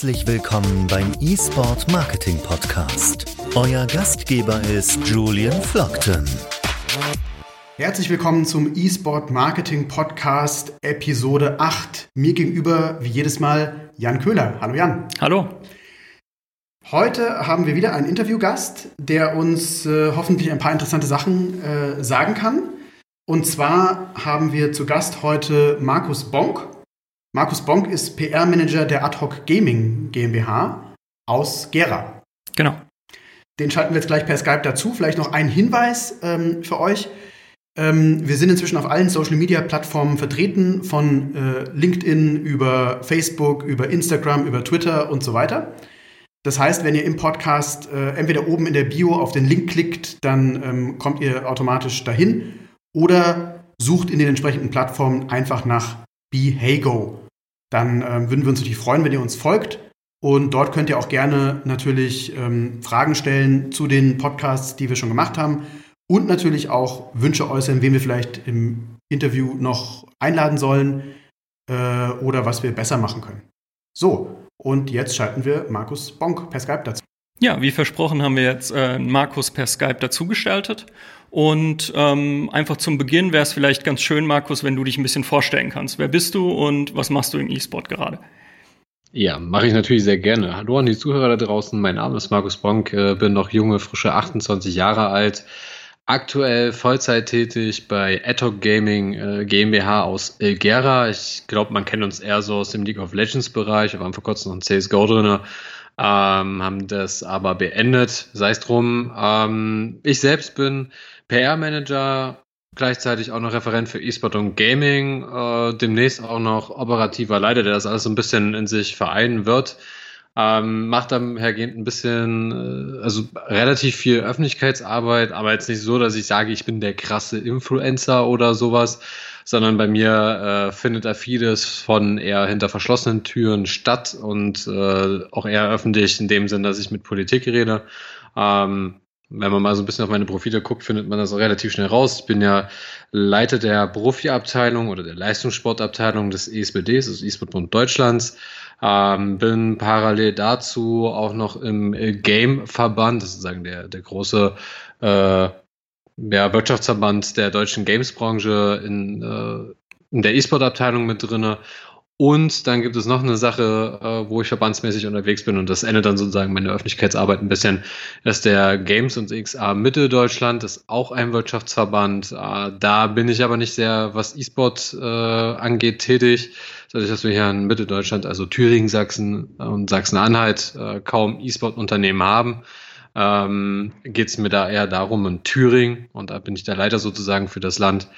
Herzlich willkommen beim eSport Marketing Podcast. Euer Gastgeber ist Julian Flockton. Herzlich willkommen zum eSport Marketing Podcast Episode 8. Mir gegenüber, wie jedes Mal, Jan Köhler. Hallo Jan. Hallo. Heute haben wir wieder einen Interviewgast, der uns äh, hoffentlich ein paar interessante Sachen äh, sagen kann. Und zwar haben wir zu Gast heute Markus Bonk. Markus Bonk ist PR-Manager der Ad Hoc Gaming GmbH aus Gera. Genau. Den schalten wir jetzt gleich per Skype dazu. Vielleicht noch ein Hinweis ähm, für euch. Ähm, wir sind inzwischen auf allen Social-Media-Plattformen vertreten, von äh, LinkedIn über Facebook, über Instagram, über Twitter und so weiter. Das heißt, wenn ihr im Podcast äh, entweder oben in der Bio auf den Link klickt, dann ähm, kommt ihr automatisch dahin oder sucht in den entsprechenden Plattformen einfach nach BeHeyGo. Dann ähm, würden wir uns natürlich freuen, wenn ihr uns folgt. Und dort könnt ihr auch gerne natürlich ähm, Fragen stellen zu den Podcasts, die wir schon gemacht haben. Und natürlich auch Wünsche äußern, wen wir vielleicht im Interview noch einladen sollen äh, oder was wir besser machen können. So, und jetzt schalten wir Markus Bonk per Skype dazu. Ja, wie versprochen haben wir jetzt äh, Markus per Skype dazugestaltet. Und ähm, einfach zum Beginn wäre es vielleicht ganz schön, Markus, wenn du dich ein bisschen vorstellen kannst. Wer bist du und was machst du im E-Sport gerade? Ja, mache ich natürlich sehr gerne. Hallo an die Zuhörer da draußen. Mein Name ist Markus Bonk, äh, bin noch junge, frische 28 Jahre alt. Aktuell Vollzeit tätig bei Atok Gaming äh, GmbH aus Elgera. Ich glaube, man kennt uns eher so aus dem League of Legends Bereich. Wir waren vor kurzem noch in CSGO drin ähm, haben das aber beendet, sei es drum. Ähm, ich selbst bin PR-Manager, gleichzeitig auch noch Referent für E-Sport und Gaming, äh, demnächst auch noch operativer Leiter, der das alles so ein bisschen in sich vereinen wird. Ähm, macht dann hergehend ein bisschen, äh, also relativ viel Öffentlichkeitsarbeit, aber jetzt nicht so, dass ich sage, ich bin der krasse Influencer oder sowas, sondern bei mir äh, findet da vieles von eher hinter verschlossenen Türen statt und äh, auch eher öffentlich in dem Sinn, dass ich mit Politik rede. Ähm, wenn man mal so ein bisschen auf meine Profile guckt, findet man das relativ schnell raus. Ich bin ja Leiter der Profi-Abteilung oder der Leistungssportabteilung des ESBDs, des E-Sport-Bund Deutschlands. Ähm, bin parallel dazu auch noch im Game-Verband, das ist sozusagen der, der große äh, ja, Wirtschaftsverband der deutschen Games-Branche in, äh, in der E-Sport-Abteilung mit drinne. Und dann gibt es noch eine Sache, äh, wo ich verbandsmäßig unterwegs bin und das endet dann sozusagen meine Öffentlichkeitsarbeit ein bisschen. Das ist der Games und XA Mitteldeutschland, ist auch ein Wirtschaftsverband. Äh, da bin ich aber nicht sehr, was E-Sport äh, angeht, tätig. Dadurch, dass wir hier in Mitteldeutschland, also Thüringen, Sachsen und Sachsen-Anhalt, kaum E-Sport-Unternehmen haben ähm, geht es mir da eher darum, in Thüringen, und da bin ich der Leiter sozusagen für das Land,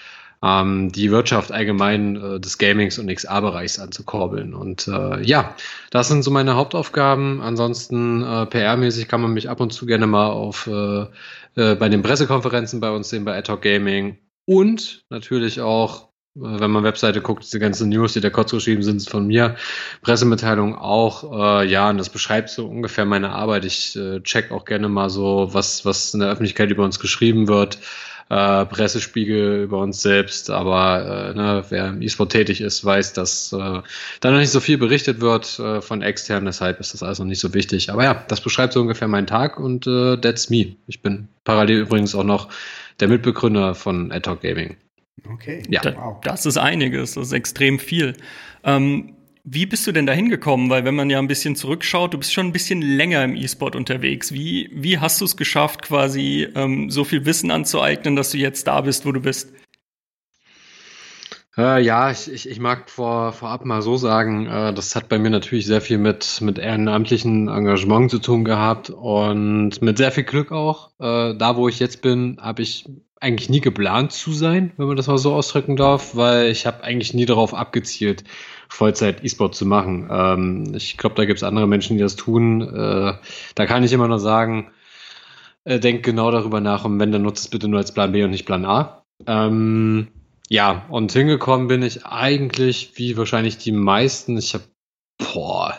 ähm, die Wirtschaft allgemein äh, des Gamings und XA-Bereichs anzukurbeln. Und äh, ja, das sind so meine Hauptaufgaben. Ansonsten äh, PR-mäßig kann man mich ab und zu gerne mal auf äh, äh, bei den Pressekonferenzen bei uns sehen, bei Ad Gaming. Und natürlich auch äh, wenn man Webseite guckt, diese ganzen News, die da kurz geschrieben sind, von mir. Pressemitteilung auch, äh, ja, und das beschreibt so ungefähr meine Arbeit. Ich äh, check auch gerne mal so, was, was in der Öffentlichkeit über uns geschrieben wird. Äh, Pressespiegel über uns selbst, aber äh, ne, wer im E-Sport tätig ist, weiß, dass äh, da noch nicht so viel berichtet wird äh, von extern, deshalb ist das alles noch nicht so wichtig. Aber ja, das beschreibt so ungefähr meinen Tag und äh, that's me. Ich bin parallel übrigens auch noch der Mitbegründer von Ad Gaming. Okay, ja. Da, wow. Das ist einiges, das ist extrem viel. Ähm, wie bist du denn da hingekommen? Weil wenn man ja ein bisschen zurückschaut, du bist schon ein bisschen länger im E-Sport unterwegs. Wie, wie hast du es geschafft, quasi ähm, so viel Wissen anzueignen, dass du jetzt da bist, wo du bist? Äh, ja, ich, ich, ich mag vor, vorab mal so sagen, äh, das hat bei mir natürlich sehr viel mit, mit ehrenamtlichen Engagement zu tun gehabt und mit sehr viel Glück auch. Äh, da, wo ich jetzt bin, habe ich eigentlich nie geplant zu sein, wenn man das mal so ausdrücken darf, weil ich habe eigentlich nie darauf abgezielt, Vollzeit E-Sport zu machen. Ähm, ich glaube, da gibt es andere Menschen, die das tun. Äh, da kann ich immer nur sagen, äh, denk genau darüber nach und wenn, dann nutzt es bitte nur als Plan B und nicht Plan A. Ähm, ja, und hingekommen bin ich eigentlich, wie wahrscheinlich die meisten, ich habe, boah,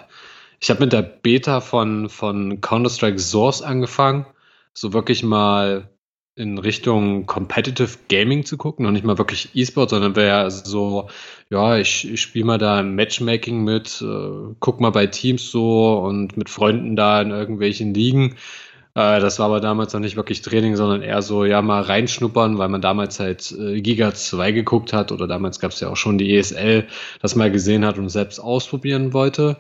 ich habe mit der Beta von, von Counter-Strike Source angefangen. So wirklich mal in Richtung Competitive Gaming zu gucken, noch nicht mal wirklich E-Sport, sondern wäre so, ja, ich, ich spiele mal da im Matchmaking mit, äh, guck mal bei Teams so und mit Freunden da in irgendwelchen Ligen. Äh, das war aber damals noch nicht wirklich Training, sondern eher so, ja, mal reinschnuppern, weil man damals halt äh, Giga 2 geguckt hat oder damals gab es ja auch schon die ESL, das mal gesehen hat und selbst ausprobieren wollte.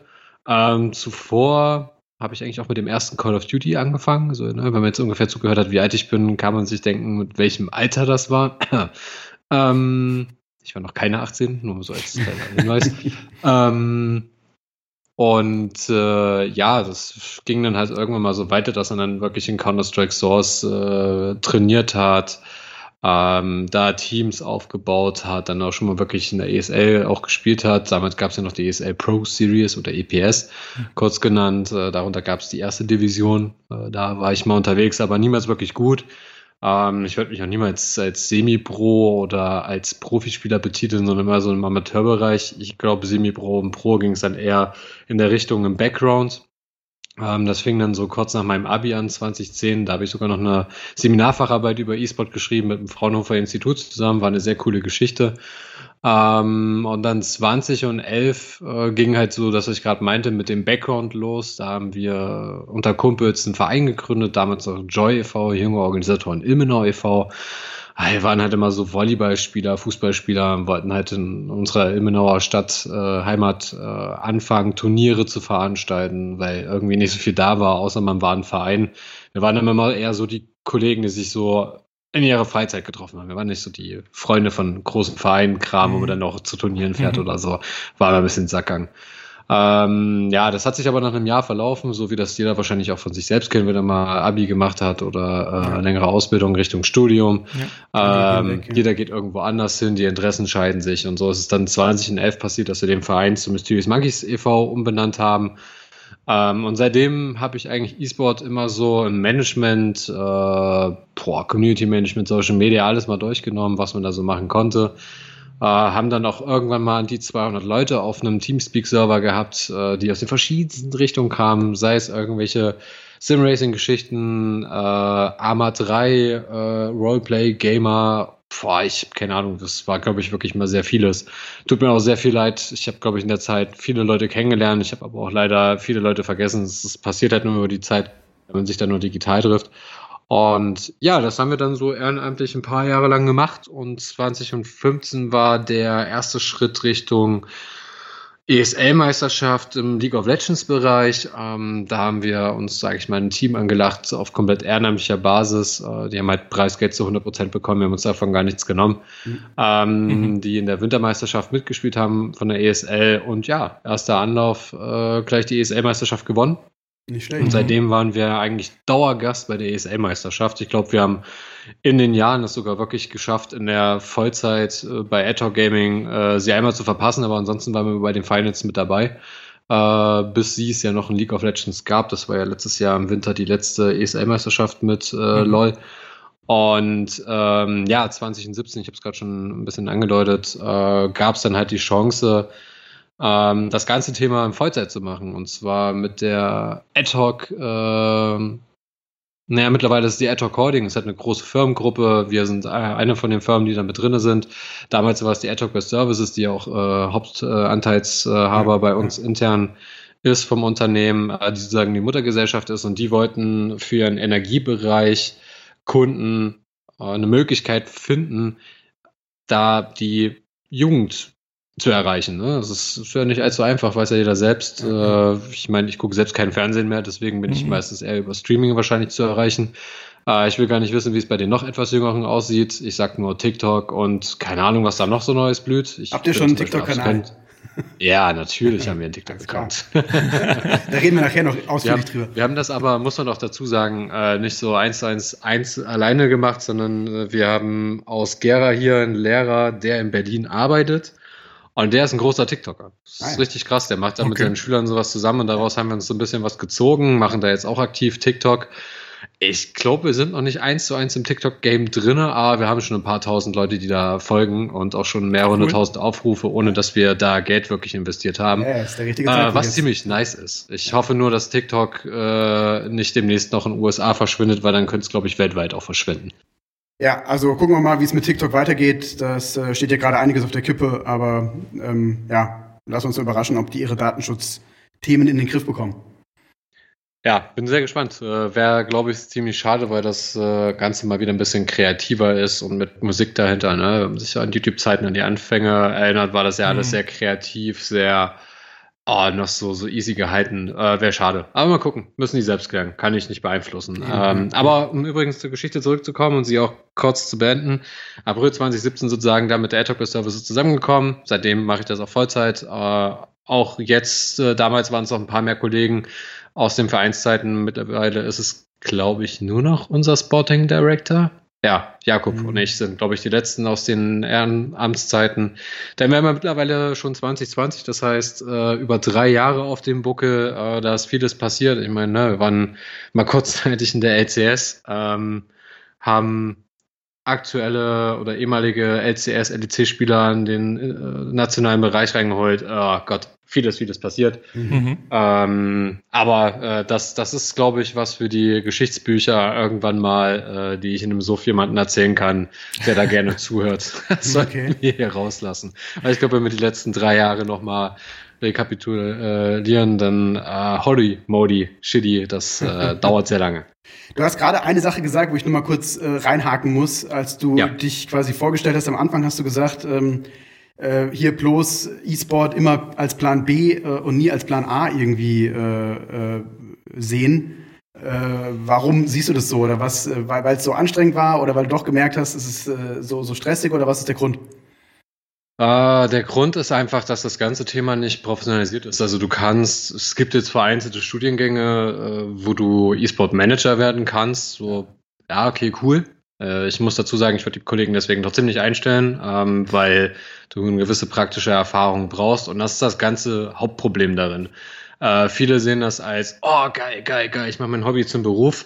Ähm, zuvor habe ich eigentlich auch mit dem ersten Call of Duty angefangen. So, ne, wenn man jetzt ungefähr zugehört hat, wie alt ich bin, kann man sich denken, mit welchem Alter das war. ähm, ich war noch keine 18, nur so als Hinweis. ähm, und äh, ja, das ging dann halt irgendwann mal so weiter, dass er dann wirklich in Counter-Strike Source äh, trainiert hat, ähm, da Teams aufgebaut hat, dann auch schon mal wirklich in der ESL auch gespielt hat. Damals gab es ja noch die ESL Pro Series oder EPS, kurz genannt. Äh, darunter gab es die erste Division. Äh, da war ich mal unterwegs, aber niemals wirklich gut. Ähm, ich würde mich auch niemals als Semi-Pro oder als Profispieler betiteln, sondern immer so im Amateurbereich. Ich glaube, Semi-Pro und Pro ging es dann eher in der Richtung im Background. Ähm, das fing dann so kurz nach meinem Abi an, 2010. Da habe ich sogar noch eine Seminarfacharbeit über E-Sport geschrieben mit dem Fraunhofer Institut zusammen. War eine sehr coole Geschichte. Ähm, und dann 20 und 11 äh, ging halt so, dass ich gerade meinte, mit dem Background los. Da haben wir unter Kumpels einen Verein gegründet, damals auch Joy e.V., junge Organisatoren Ilmenau e.V., wir waren halt immer so Volleyballspieler, Fußballspieler, wollten halt in unserer Ilmenauer Stadt, äh, Heimat, äh, anfangen, Turniere zu veranstalten, weil irgendwie nicht so viel da war, außer man war ein Verein. Wir waren dann immer eher so die Kollegen, die sich so in ihrer Freizeit getroffen haben. Wir waren nicht so die Freunde von großen Vereinen, Kram, mhm. wo man dann noch zu Turnieren fährt mhm. oder so. War ein bisschen Sackgang. Ähm, ja, das hat sich aber nach einem Jahr verlaufen, so wie das jeder wahrscheinlich auch von sich selbst kennt, wenn er mal Abi gemacht hat oder äh, ja. längere Ausbildung Richtung Studium. Ja, ähm, weg, ja. Jeder geht irgendwo anders hin, die Interessen scheiden sich und so ist es dann 2011 passiert, dass wir den Verein zu Mysterious Monkeys e.V. umbenannt haben. Ähm, und seitdem habe ich eigentlich E-Sport immer so im Management, äh, boah, Community Management, Social Media, alles mal durchgenommen, was man da so machen konnte. Äh, haben dann auch irgendwann mal die 200 Leute auf einem Teamspeak-Server gehabt, äh, die aus den verschiedensten Richtungen kamen, sei es irgendwelche Sim-Racing-Geschichten, äh, Arma 3, äh, Roleplay, Gamer, boah, ich keine Ahnung, das war, glaube ich, wirklich mal sehr vieles. Tut mir auch sehr viel leid. Ich habe, glaube ich, in der Zeit viele Leute kennengelernt. Ich habe aber auch leider viele Leute vergessen. Es passiert halt nur über die Zeit, wenn man sich dann nur digital trifft. Und ja, das haben wir dann so ehrenamtlich ein paar Jahre lang gemacht und 2015 war der erste Schritt Richtung ESL-Meisterschaft im League of Legends-Bereich. Ähm, da haben wir uns, sage ich mal, ein Team angelacht auf komplett ehrenamtlicher Basis. Äh, die haben halt Preisgeld zu 100 Prozent bekommen, wir haben uns davon gar nichts genommen. Mhm. Ähm, mhm. Die in der Wintermeisterschaft mitgespielt haben von der ESL und ja, erster Anlauf äh, gleich die ESL-Meisterschaft gewonnen. Nicht schlecht. Und seitdem waren wir eigentlich Dauergast bei der ESL-Meisterschaft. Ich glaube, wir haben in den Jahren es sogar wirklich geschafft, in der Vollzeit äh, bei Adtalk Gaming äh, sie einmal zu verpassen, aber ansonsten waren wir bei den Finals mit dabei. Äh, bis sie es ja noch in League of Legends gab. Das war ja letztes Jahr im Winter die letzte ESL-Meisterschaft mit äh, mhm. LOL. Und ähm, ja, 2017, ich habe es gerade schon ein bisschen angedeutet, äh, gab es dann halt die Chance, ähm, das ganze Thema in Vollzeit zu machen. Und zwar mit der Ad-Hoc, äh, naja, mittlerweile ist die Ad-Hoc Holding, es hat eine große Firmengruppe. Wir sind eine von den Firmen, die da mit drin sind. Damals war es die Ad-Hoc Best Services, die auch äh, Hauptanteilshaber äh, bei uns intern ist vom Unternehmen, äh, die sozusagen die Muttergesellschaft ist. Und die wollten für ihren Energiebereich Kunden äh, eine Möglichkeit finden, da die Jugend zu erreichen. Ne? Das ist ja nicht allzu einfach, weiß ja jeder selbst. Äh, ich meine, ich gucke selbst kein Fernsehen mehr, deswegen bin mhm. ich meistens eher über Streaming wahrscheinlich zu erreichen. Äh, ich will gar nicht wissen, wie es bei den noch etwas Jüngeren aussieht. Ich sag nur TikTok und keine Ahnung, was da noch so Neues blüht. Ich Habt ihr schon einen TikTok-Kanal? Ja, natürlich haben wir einen TikTok-Account. da reden wir nachher noch ausführlich wir drüber. Wir haben das aber, muss man auch dazu sagen, äh, nicht so eins zu eins, eins alleine gemacht, sondern äh, wir haben aus Gera hier einen Lehrer, der in Berlin arbeitet und der ist ein großer TikToker. Das ist ah, richtig krass. Der macht da okay. mit seinen Schülern sowas zusammen und daraus haben wir uns so ein bisschen was gezogen, machen da jetzt auch aktiv TikTok. Ich glaube, wir sind noch nicht eins zu eins im TikTok-Game drin, aber wir haben schon ein paar tausend Leute, die da folgen und auch schon mehrere hunderttausend Aufrufe, ohne dass wir da Geld wirklich investiert haben. Ja, ist der richtige äh, was jetzt. ziemlich nice ist. Ich hoffe nur, dass TikTok äh, nicht demnächst noch in den USA verschwindet, weil dann könnte es, glaube ich, weltweit auch verschwinden. Ja, also gucken wir mal, wie es mit TikTok weitergeht. Das äh, steht ja gerade einiges auf der Kippe, aber ähm, ja, lass uns überraschen, ob die ihre Datenschutzthemen in den Griff bekommen. Ja, bin sehr gespannt. Äh, Wäre, glaube ich, ziemlich schade, weil das äh, Ganze mal wieder ein bisschen kreativer ist und mit Musik dahinter. Ne? Wenn man sich an YouTube-Zeiten an die Anfänge erinnert, war das ja alles mhm. sehr kreativ, sehr oh, noch so, so easy gehalten. Äh, Wäre schade. Aber mal gucken. Müssen die selbst klären. Kann ich nicht beeinflussen. Mhm. Ähm, aber um übrigens zur Geschichte zurückzukommen und sie auch kurz zu beenden. April 2017 sozusagen da mit der AdTalk Services zusammengekommen. Seitdem mache ich das auch Vollzeit. Äh, auch jetzt, äh, damals waren es noch ein paar mehr Kollegen aus den Vereinszeiten. Mittlerweile ist es, glaube ich, nur noch unser Sporting Director. Ja, Jakob mhm. und ich sind, glaube ich, die letzten aus den Ehrenamtszeiten. Dann wären wir mittlerweile schon 2020, das heißt, äh, über drei Jahre auf dem Buckel, äh, da ist vieles passiert. Ich meine, ne, wir waren mal kurzzeitig in der LCS, ähm, haben aktuelle oder ehemalige LCS, LEC-Spieler in den äh, nationalen Bereich reingeholt. Oh Gott, vieles, vieles passiert. Mhm. Ähm, aber äh, das, das ist, glaube ich, was für die Geschichtsbücher irgendwann mal, äh, die ich in einem Suff jemanden erzählen kann, der da gerne zuhört. Das sollten okay. wir hier rauslassen. Aber ich glaube, wenn wir die letzten drei Jahre noch mal rekapitulieren, dann äh, Holy Modi, Shitty, das äh, dauert sehr lange. Du hast gerade eine Sache gesagt, wo ich nur mal kurz äh, reinhaken muss. Als du ja. dich quasi vorgestellt hast, am Anfang hast du gesagt, ähm, äh, hier bloß E-Sport immer als Plan B äh, und nie als Plan A irgendwie äh, äh, sehen. Äh, warum siehst du das so? Oder was, weil es so anstrengend war oder weil du doch gemerkt hast, es ist so, so stressig oder was ist der Grund? Uh, der Grund ist einfach, dass das ganze Thema nicht professionalisiert ist. Also du kannst, es gibt jetzt vereinzelte Studiengänge, wo du E-Sport Manager werden kannst. So, ja, okay, cool. Äh, ich muss dazu sagen, ich würde die Kollegen deswegen trotzdem nicht einstellen, ähm, weil du eine gewisse praktische Erfahrung brauchst und das ist das ganze Hauptproblem darin. Äh, viele sehen das als, oh geil, geil, geil, ich mache mein Hobby zum Beruf.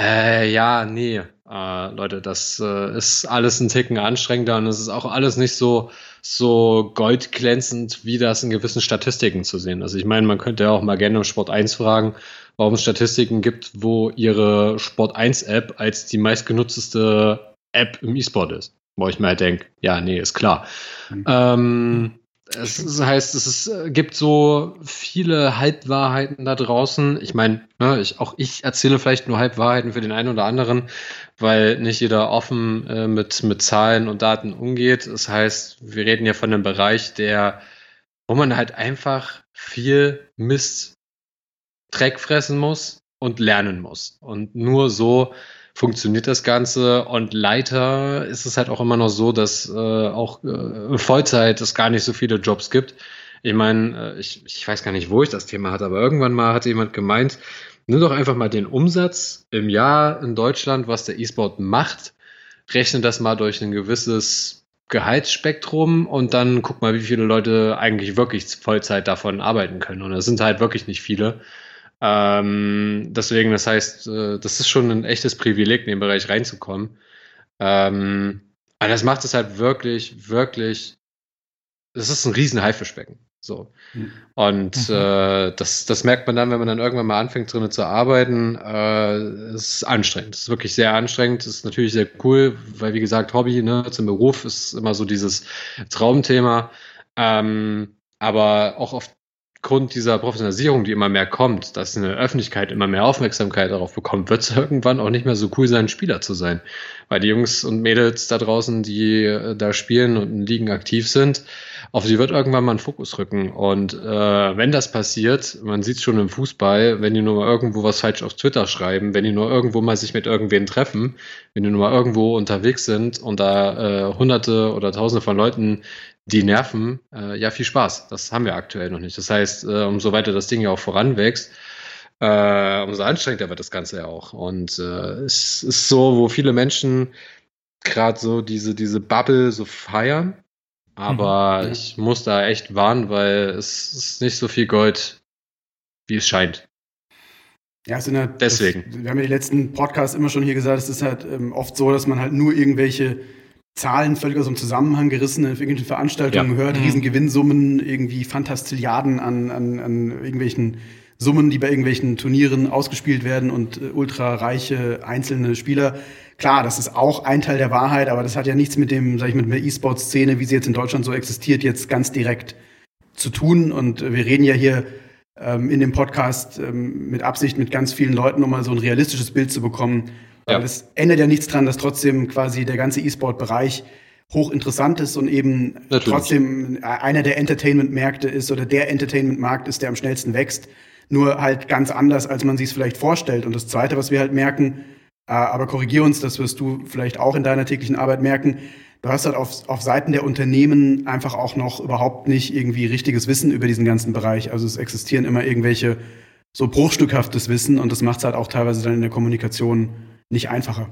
Äh, ja, nee, äh, Leute, das äh, ist alles ein Ticken anstrengender und es ist auch alles nicht so, so goldglänzend, wie das in gewissen Statistiken zu sehen. Also ich meine, man könnte ja auch mal gerne im Sport 1 fragen, warum es Statistiken gibt, wo ihre Sport 1 App als die meistgenutzte App im E-Sport ist. Wo ich mir halt denke, ja, nee, ist klar. Mhm. Ähm, es heißt, es ist, äh, gibt so viele Halbwahrheiten da draußen. Ich meine, ne, ich, auch ich erzähle vielleicht nur Halbwahrheiten für den einen oder anderen, weil nicht jeder offen äh, mit, mit Zahlen und Daten umgeht. Das heißt, wir reden ja von einem Bereich, der, wo man halt einfach viel Mist Dreck fressen muss und lernen muss. Und nur so funktioniert das Ganze. Und leider ist es halt auch immer noch so, dass äh, auch äh, Vollzeit es gar nicht so viele Jobs gibt. Ich meine, äh, ich, ich weiß gar nicht, wo ich das Thema hatte, aber irgendwann mal hat jemand gemeint, nimm doch einfach mal den Umsatz im Jahr in Deutschland, was der E-Sport macht, rechne das mal durch ein gewisses Gehaltsspektrum und dann guck mal, wie viele Leute eigentlich wirklich Vollzeit davon arbeiten können. Und das sind halt wirklich nicht viele. Ähm, deswegen, das heißt, äh, das ist schon ein echtes Privileg, in den Bereich reinzukommen. Ähm, aber das macht es halt wirklich, wirklich, das ist ein riesen Haifischbecken. So. Mhm. Und mhm. äh, das, das merkt man dann, wenn man dann irgendwann mal anfängt, drinnen zu arbeiten. Äh, es ist anstrengend. Es ist wirklich sehr anstrengend. Es ist natürlich sehr cool, weil, wie gesagt, Hobby ne, zum Beruf ist immer so dieses Traumthema. Ähm, aber auch auf Grund dieser Professionalisierung, die immer mehr kommt, dass eine Öffentlichkeit immer mehr Aufmerksamkeit darauf bekommt, wird es irgendwann auch nicht mehr so cool sein, Spieler zu sein. Weil die Jungs und Mädels da draußen, die äh, da spielen und in Ligen aktiv sind, auf die wird irgendwann mal ein Fokus rücken. Und äh, wenn das passiert, man sieht es schon im Fußball, wenn die nur mal irgendwo was falsch auf Twitter schreiben, wenn die nur irgendwo mal sich mit irgendwen treffen, wenn die nur mal irgendwo unterwegs sind und da äh, hunderte oder tausende von Leuten die Nerven, äh, ja, viel Spaß. Das haben wir aktuell noch nicht. Das heißt, äh, umso weiter das Ding ja auch voranwächst, äh, umso anstrengender wird das Ganze ja auch. Und äh, es ist so, wo viele Menschen gerade so diese, diese Bubble so feiern. Aber mhm, ich muss da echt warnen, weil es ist nicht so viel Gold, wie es scheint. Ja, es sind halt, Deswegen. Das, wir haben ja die letzten Podcasts immer schon hier gesagt, es ist halt ähm, oft so, dass man halt nur irgendwelche Zahlen völlig aus dem Zusammenhang gerissen in irgendwelchen Veranstaltungen ja. hört, mhm. Riesengewinnsummen, irgendwie Fantastilliarden an, an, an irgendwelchen Summen, die bei irgendwelchen Turnieren ausgespielt werden und äh, ultra reiche einzelne Spieler klar, das ist auch ein Teil der Wahrheit, aber das hat ja nichts mit dem, sag ich, mit der E-Sport-Szene, wie sie jetzt in Deutschland so existiert, jetzt ganz direkt zu tun. Und wir reden ja hier ähm, in dem Podcast ähm, mit Absicht mit ganz vielen Leuten, um mal so ein realistisches Bild zu bekommen. Ja. Weil es ändert ja nichts dran, dass trotzdem quasi der ganze E-Sport-Bereich hochinteressant ist und eben Natürlich. trotzdem einer der Entertainment-Märkte ist oder der Entertainment-Markt ist, der am schnellsten wächst. Nur halt ganz anders, als man sich es vielleicht vorstellt. Und das Zweite, was wir halt merken, äh, aber korrigier uns, das wirst du vielleicht auch in deiner täglichen Arbeit merken. Du hast halt auf, auf Seiten der Unternehmen einfach auch noch überhaupt nicht irgendwie richtiges Wissen über diesen ganzen Bereich. Also es existieren immer irgendwelche so bruchstückhaftes Wissen und das macht es halt auch teilweise dann in der Kommunikation nicht einfacher.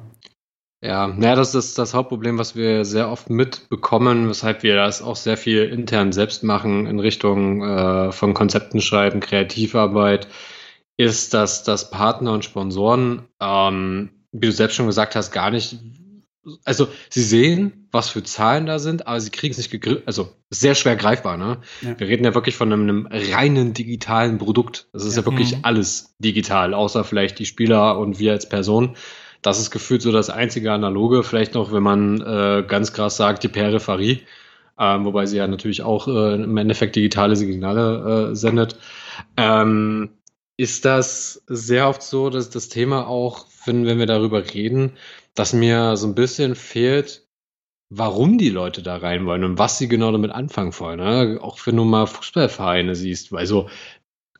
Ja, naja, das ist das Hauptproblem, was wir sehr oft mitbekommen, weshalb wir das auch sehr viel intern selbst machen in Richtung äh, von Konzepten schreiben, Kreativarbeit, ist, dass, dass Partner und Sponsoren ähm, wie du selbst schon gesagt hast, gar nicht. Also, sie sehen, was für Zahlen da sind, aber sie kriegen es nicht gegriffen. Also, sehr schwer greifbar, ne? Ja. Wir reden ja wirklich von einem, einem, reinen digitalen Produkt. Das ist ja, ja wirklich mhm. alles digital, außer vielleicht die Spieler und wir als Person. Das ist gefühlt so das einzige Analoge, vielleicht noch, wenn man äh, ganz krass sagt, die Peripherie. Ähm, wobei sie ja natürlich auch äh, im Endeffekt digitale Signale äh, sendet. Ähm, ist das sehr oft so, dass das Thema auch, wenn, wenn wir darüber reden, dass mir so ein bisschen fehlt, warum die Leute da rein wollen und was sie genau damit anfangen wollen. Ne? Auch wenn du mal Fußballvereine siehst, also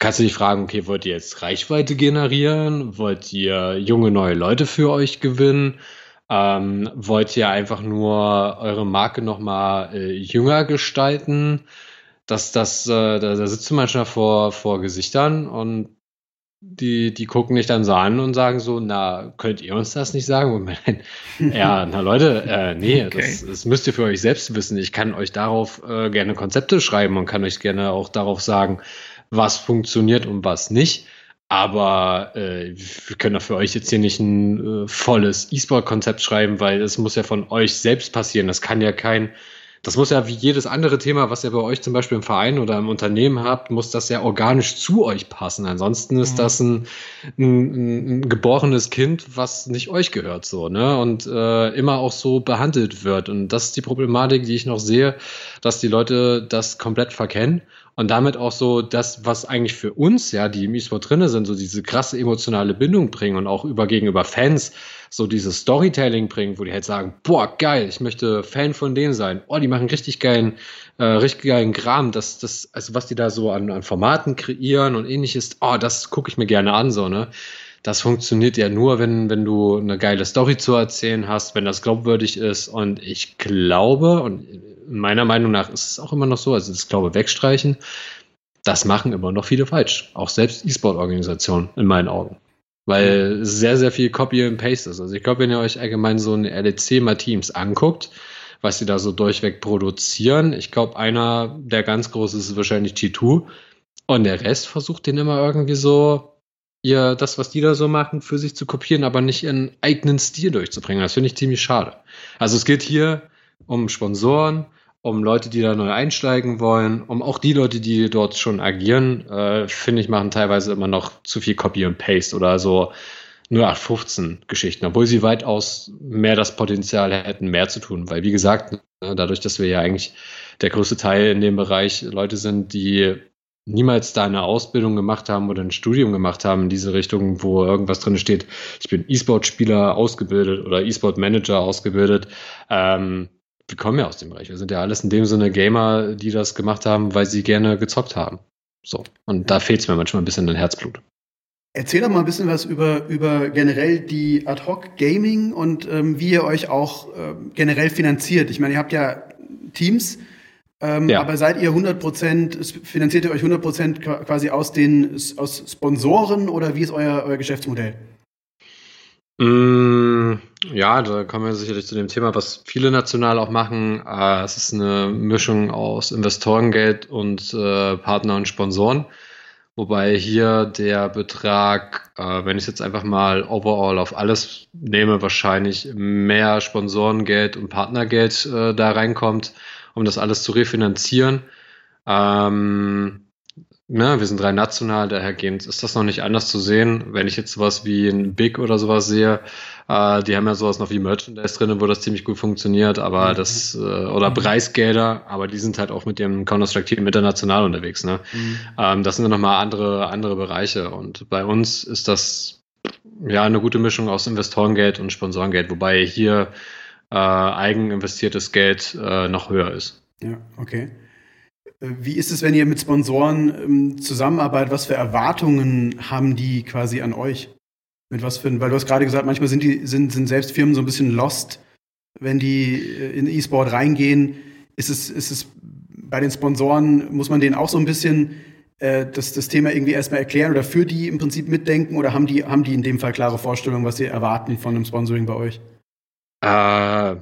kannst du dich fragen, okay, wollt ihr jetzt Reichweite generieren? Wollt ihr junge neue Leute für euch gewinnen? Ähm, wollt ihr einfach nur eure Marke nochmal äh, jünger gestalten? Das, das, äh, da, da sitzt du manchmal vor, vor Gesichtern und die, die gucken dich dann so an und sagen so, na, könnt ihr uns das nicht sagen? Und mein, ja, na Leute, äh, nee, okay. das, das müsst ihr für euch selbst wissen. Ich kann euch darauf äh, gerne Konzepte schreiben und kann euch gerne auch darauf sagen, was funktioniert und was nicht. Aber äh, wir können doch für euch jetzt hier nicht ein äh, volles E-Sport-Konzept schreiben, weil es muss ja von euch selbst passieren. Das kann ja kein das muss ja wie jedes andere Thema, was ihr bei euch zum Beispiel im Verein oder im Unternehmen habt, muss das ja organisch zu euch passen. Ansonsten ist mhm. das ein, ein, ein, geborenes Kind, was nicht euch gehört, so, ne? Und äh, immer auch so behandelt wird. Und das ist die Problematik, die ich noch sehe, dass die Leute das komplett verkennen und damit auch so das, was eigentlich für uns, ja, die im E-Sport drinne sind, so diese krasse emotionale Bindung bringen und auch über gegenüber Fans so dieses Storytelling bringen, wo die halt sagen, boah, geil, ich möchte Fan von denen sein. Oh, die machen richtig geilen, äh, richtig geilen Kram. Das, das, also was die da so an, an Formaten kreieren und ähnliches, oh, das gucke ich mir gerne an, so, ne? Das funktioniert ja nur, wenn, wenn du eine geile Story zu erzählen hast, wenn das glaubwürdig ist. Und ich glaube, und meiner Meinung nach ist es auch immer noch so, also das Glaube wegstreichen, das machen immer noch viele falsch. Auch selbst E-Sport-Organisationen in meinen Augen. Weil sehr, sehr viel Copy and Paste ist. Also ich glaube, wenn ihr euch allgemein so ein LEC mal Teams anguckt, was sie da so durchweg produzieren, ich glaube, einer der ganz großen ist wahrscheinlich G2 und der Rest versucht den immer irgendwie so, ihr das, was die da so machen, für sich zu kopieren, aber nicht ihren eigenen Stil durchzubringen. Das finde ich ziemlich schade. Also es geht hier um Sponsoren, um Leute, die da neu einsteigen wollen, um auch die Leute, die dort schon agieren, äh, finde ich, machen teilweise immer noch zu viel Copy und Paste oder so nur 815 Geschichten, obwohl sie weitaus mehr das Potenzial hätten, mehr zu tun. Weil, wie gesagt, ne, dadurch, dass wir ja eigentlich der größte Teil in dem Bereich Leute sind, die niemals da eine Ausbildung gemacht haben oder ein Studium gemacht haben in diese Richtung, wo irgendwas drin steht, ich bin E-Sport-Spieler ausgebildet oder E-Sport-Manager ausgebildet, ähm, wir kommen ja aus dem Bereich. Wir sind ja alles in dem Sinne Gamer, die das gemacht haben, weil sie gerne gezockt haben. So. Und da fehlt es mir manchmal ein bisschen an Herzblut. Erzähl doch mal ein bisschen was über, über generell die Ad-Hoc-Gaming und ähm, wie ihr euch auch äh, generell finanziert. Ich meine, ihr habt ja Teams, ähm, ja. aber seid ihr 100% finanziert ihr euch 100% quasi aus den aus Sponsoren oder wie ist euer, euer Geschäftsmodell? Mm, ja, da kommen wir sicherlich zu dem Thema, was viele national auch machen. Äh, es ist eine Mischung aus Investorengeld und äh, Partner und Sponsoren. Wobei hier der Betrag, äh, wenn ich jetzt einfach mal overall auf alles nehme, wahrscheinlich mehr Sponsorengeld und Partnergeld da reinkommt, um das alles zu refinanzieren. Ähm, na, wir sind rein national, dahergehend ist das noch nicht anders zu sehen. Wenn ich jetzt sowas wie ein Big oder sowas sehe, äh, die haben ja sowas noch wie Merchandise drin, wo das ziemlich gut funktioniert, aber mhm. das, äh, oder mhm. Preisgelder, aber die sind halt auch mit dem Counter-Strike-Team international unterwegs, ne? Mhm. Ähm, das sind dann nochmal andere, andere Bereiche und bei uns ist das ja eine gute Mischung aus Investorengeld und Sponsorengeld, wobei hier äh, eigen Geld äh, noch höher ist. Ja, okay. Wie ist es, wenn ihr mit Sponsoren ähm, zusammenarbeitet? Was für Erwartungen haben die quasi an euch? Mit was für, weil du hast gerade gesagt, manchmal sind die, sind, sind selbst Firmen so ein bisschen lost, wenn die äh, in E-Sport reingehen. Ist es, ist es bei den Sponsoren, muss man denen auch so ein bisschen äh, das, das Thema irgendwie erstmal erklären oder für die im Prinzip mitdenken oder haben die, haben die in dem Fall klare Vorstellungen, was sie erwarten von einem Sponsoring bei euch? Äh,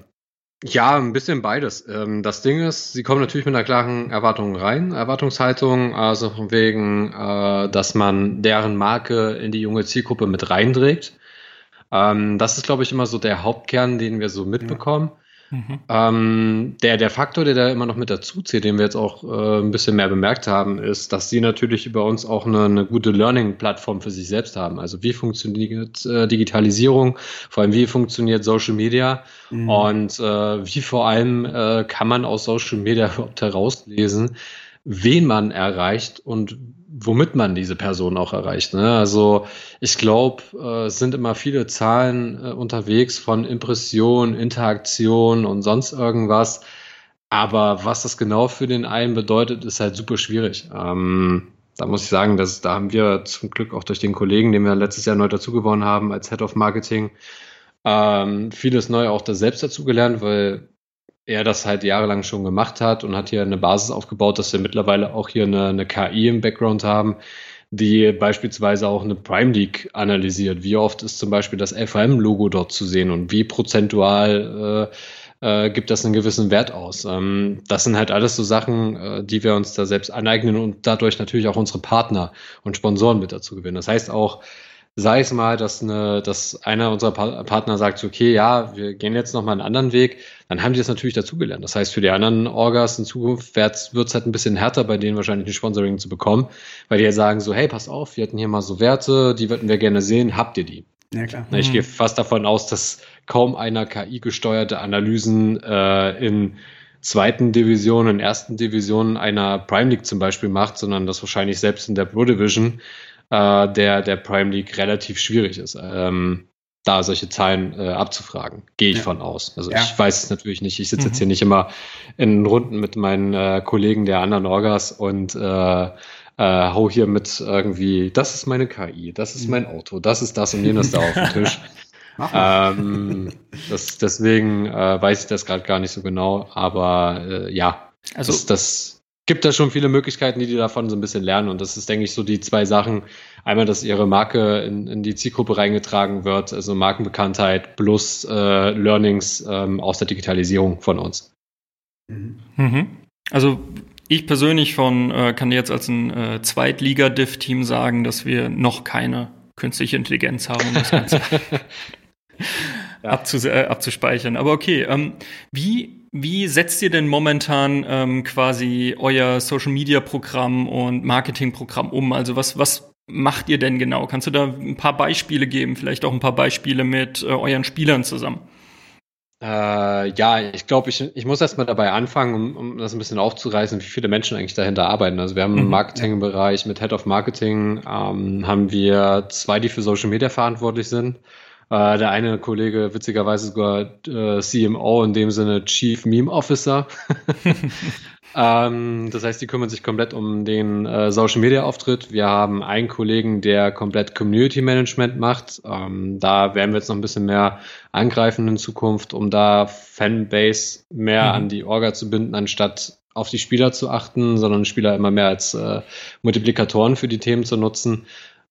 ja, ein bisschen beides. Ähm, das Ding ist, sie kommen natürlich mit einer klaren Erwartung rein, Erwartungshaltung, also von wegen, äh, dass man deren Marke in die junge Zielgruppe mit reinträgt. Ähm, das ist, glaube ich, immer so der Hauptkern, den wir so mitbekommen. Ja. Mhm. Ähm, der, der Faktor, der da immer noch mit dazu zählt, den wir jetzt auch äh, ein bisschen mehr bemerkt haben, ist, dass sie natürlich über uns auch eine, eine gute Learning-Plattform für sich selbst haben. Also wie funktioniert äh, Digitalisierung, vor allem wie funktioniert Social Media mhm. und äh, wie vor allem äh, kann man aus Social Media überhaupt herauslesen, wen man erreicht und womit man diese Person auch erreicht. Ne? Also ich glaube, äh, es sind immer viele Zahlen äh, unterwegs von Impression, Interaktion und sonst irgendwas. Aber was das genau für den einen bedeutet, ist halt super schwierig. Ähm, da muss ich sagen, dass, da haben wir zum Glück auch durch den Kollegen, den wir letztes Jahr neu dazugewonnen haben als Head of Marketing, ähm, vieles neu auch da selbst dazugelernt, weil er das halt jahrelang schon gemacht hat und hat hier eine Basis aufgebaut, dass wir mittlerweile auch hier eine, eine KI im Background haben, die beispielsweise auch eine Prime League analysiert. Wie oft ist zum Beispiel das FAM-Logo dort zu sehen und wie prozentual äh, äh, gibt das einen gewissen Wert aus? Ähm, das sind halt alles so Sachen, äh, die wir uns da selbst aneignen und dadurch natürlich auch unsere Partner und Sponsoren mit dazu gewinnen. Das heißt auch, sei es mal, dass, eine, dass einer unserer Partner sagt, okay, ja, wir gehen jetzt nochmal einen anderen Weg, dann haben die das natürlich dazugelernt. Das heißt, für die anderen Orgas in Zukunft wird es halt ein bisschen härter, bei denen wahrscheinlich ein Sponsoring zu bekommen, weil die ja sagen so, hey, pass auf, wir hatten hier mal so Werte, die würden wir gerne sehen, habt ihr die? Ja, klar. Ich mhm. gehe fast davon aus, dass kaum einer KI-gesteuerte Analysen äh, in zweiten Division, in ersten Divisionen einer Prime League zum Beispiel macht, sondern das wahrscheinlich selbst in der Pro Division äh, der, der Prime League relativ schwierig ist, ähm, da solche Zahlen äh, abzufragen. Gehe ich ja. von aus. Also ja. ich weiß es natürlich nicht. Ich sitze mhm. jetzt hier nicht immer in Runden mit meinen äh, Kollegen der anderen Orgas und äh, äh, hau hier mit irgendwie, das ist meine KI, das ist mhm. mein Auto, das ist das und jenes da auf dem Tisch. ähm, das, deswegen äh, weiß ich das gerade gar nicht so genau, aber äh, ja, also das, das gibt da schon viele Möglichkeiten, die die davon so ein bisschen lernen. Und das ist, denke ich, so die zwei Sachen. Einmal, dass ihre Marke in, in die Zielgruppe reingetragen wird, also Markenbekanntheit plus äh, Learnings ähm, aus der Digitalisierung von uns. Mhm. Also ich persönlich von äh, kann jetzt als ein äh, Zweitliga-Div-Team sagen, dass wir noch keine künstliche Intelligenz haben, um das Ganze ja. äh, abzuspeichern. Aber okay, ähm, wie wie setzt ihr denn momentan ähm, quasi euer Social Media Programm und Marketing Programm um? Also was, was macht ihr denn genau? Kannst du da ein paar Beispiele geben? Vielleicht auch ein paar Beispiele mit äh, euren Spielern zusammen? Äh, ja, ich glaube, ich, ich muss erstmal dabei anfangen, um, um das ein bisschen aufzureißen, wie viele Menschen eigentlich dahinter arbeiten. Also wir haben mhm. im Marketingbereich mit Head of Marketing ähm, haben wir zwei, die für Social Media verantwortlich sind. Äh, der eine Kollege witzigerweise sogar äh, CMO, in dem Sinne Chief Meme Officer. ähm, das heißt, die kümmern sich komplett um den äh, Social Media Auftritt. Wir haben einen Kollegen, der komplett Community Management macht. Ähm, da werden wir jetzt noch ein bisschen mehr angreifen in Zukunft, um da Fanbase mehr mhm. an die Orga zu binden, anstatt auf die Spieler zu achten, sondern Spieler immer mehr als äh, Multiplikatoren für die Themen zu nutzen.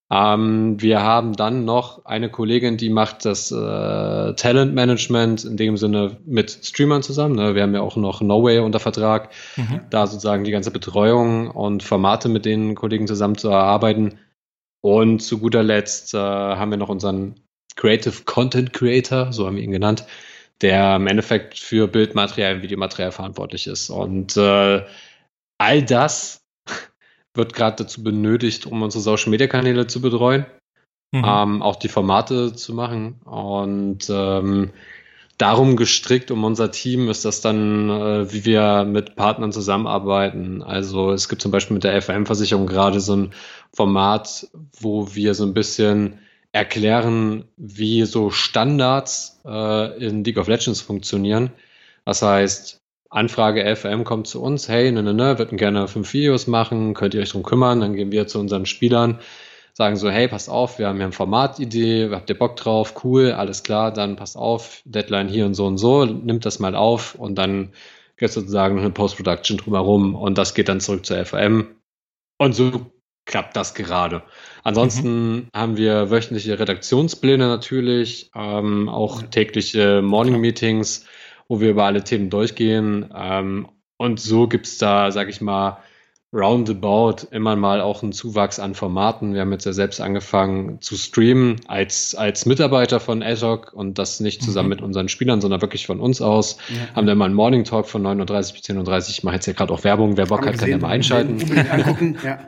Ähm, wir haben dann noch eine Kollegin, die macht das äh, Talent Management in dem Sinne mit Streamern zusammen. Ne? Wir haben ja auch noch No Way unter Vertrag, mhm. da sozusagen die ganze Betreuung und Formate mit den Kollegen zusammen zu erarbeiten. Und zu guter Letzt äh, haben wir noch unseren Creative Content Creator, so haben wir ihn genannt, der im Endeffekt für Bildmaterial und Videomaterial verantwortlich ist. Und äh, all das wird gerade dazu benötigt, um unsere Social Media Kanäle zu betreuen, mhm. ähm, auch die Formate zu machen. Und ähm, darum gestrickt um unser Team ist das dann, äh, wie wir mit Partnern zusammenarbeiten. Also es gibt zum Beispiel mit der FM-Versicherung gerade so ein Format, wo wir so ein bisschen erklären, wie so Standards äh, in League of Legends funktionieren. Das heißt, Anfrage FM kommt zu uns, hey, ne, ne, ne, würden gerne fünf Videos machen, könnt ihr euch drum kümmern, dann gehen wir zu unseren Spielern, sagen so, hey, passt auf, wir haben hier eine Formatidee, habt ihr Bock drauf, cool, alles klar, dann passt auf, Deadline hier und so und so, nimmt das mal auf und dann geht sozusagen noch eine Post-Production drumherum und das geht dann zurück zur FM. Und so klappt das gerade. Ansonsten mhm. haben wir wöchentliche Redaktionspläne natürlich, ähm, auch tägliche Morning-Meetings, wo wir über alle Themen durchgehen. Ähm, und so gibt es da, sag ich mal, roundabout immer mal auch einen Zuwachs an Formaten. Wir haben jetzt ja selbst angefangen zu streamen als, als Mitarbeiter von Azog und das nicht zusammen mhm. mit unseren Spielern, sondern wirklich von uns aus. Ja. Haben dann mal einen Morning Talk von 9.30 bis 10.30 Uhr. Ich mache jetzt ja gerade auch Werbung. Wer Bock hat, kann ja mal einschalten. Angucken, ja.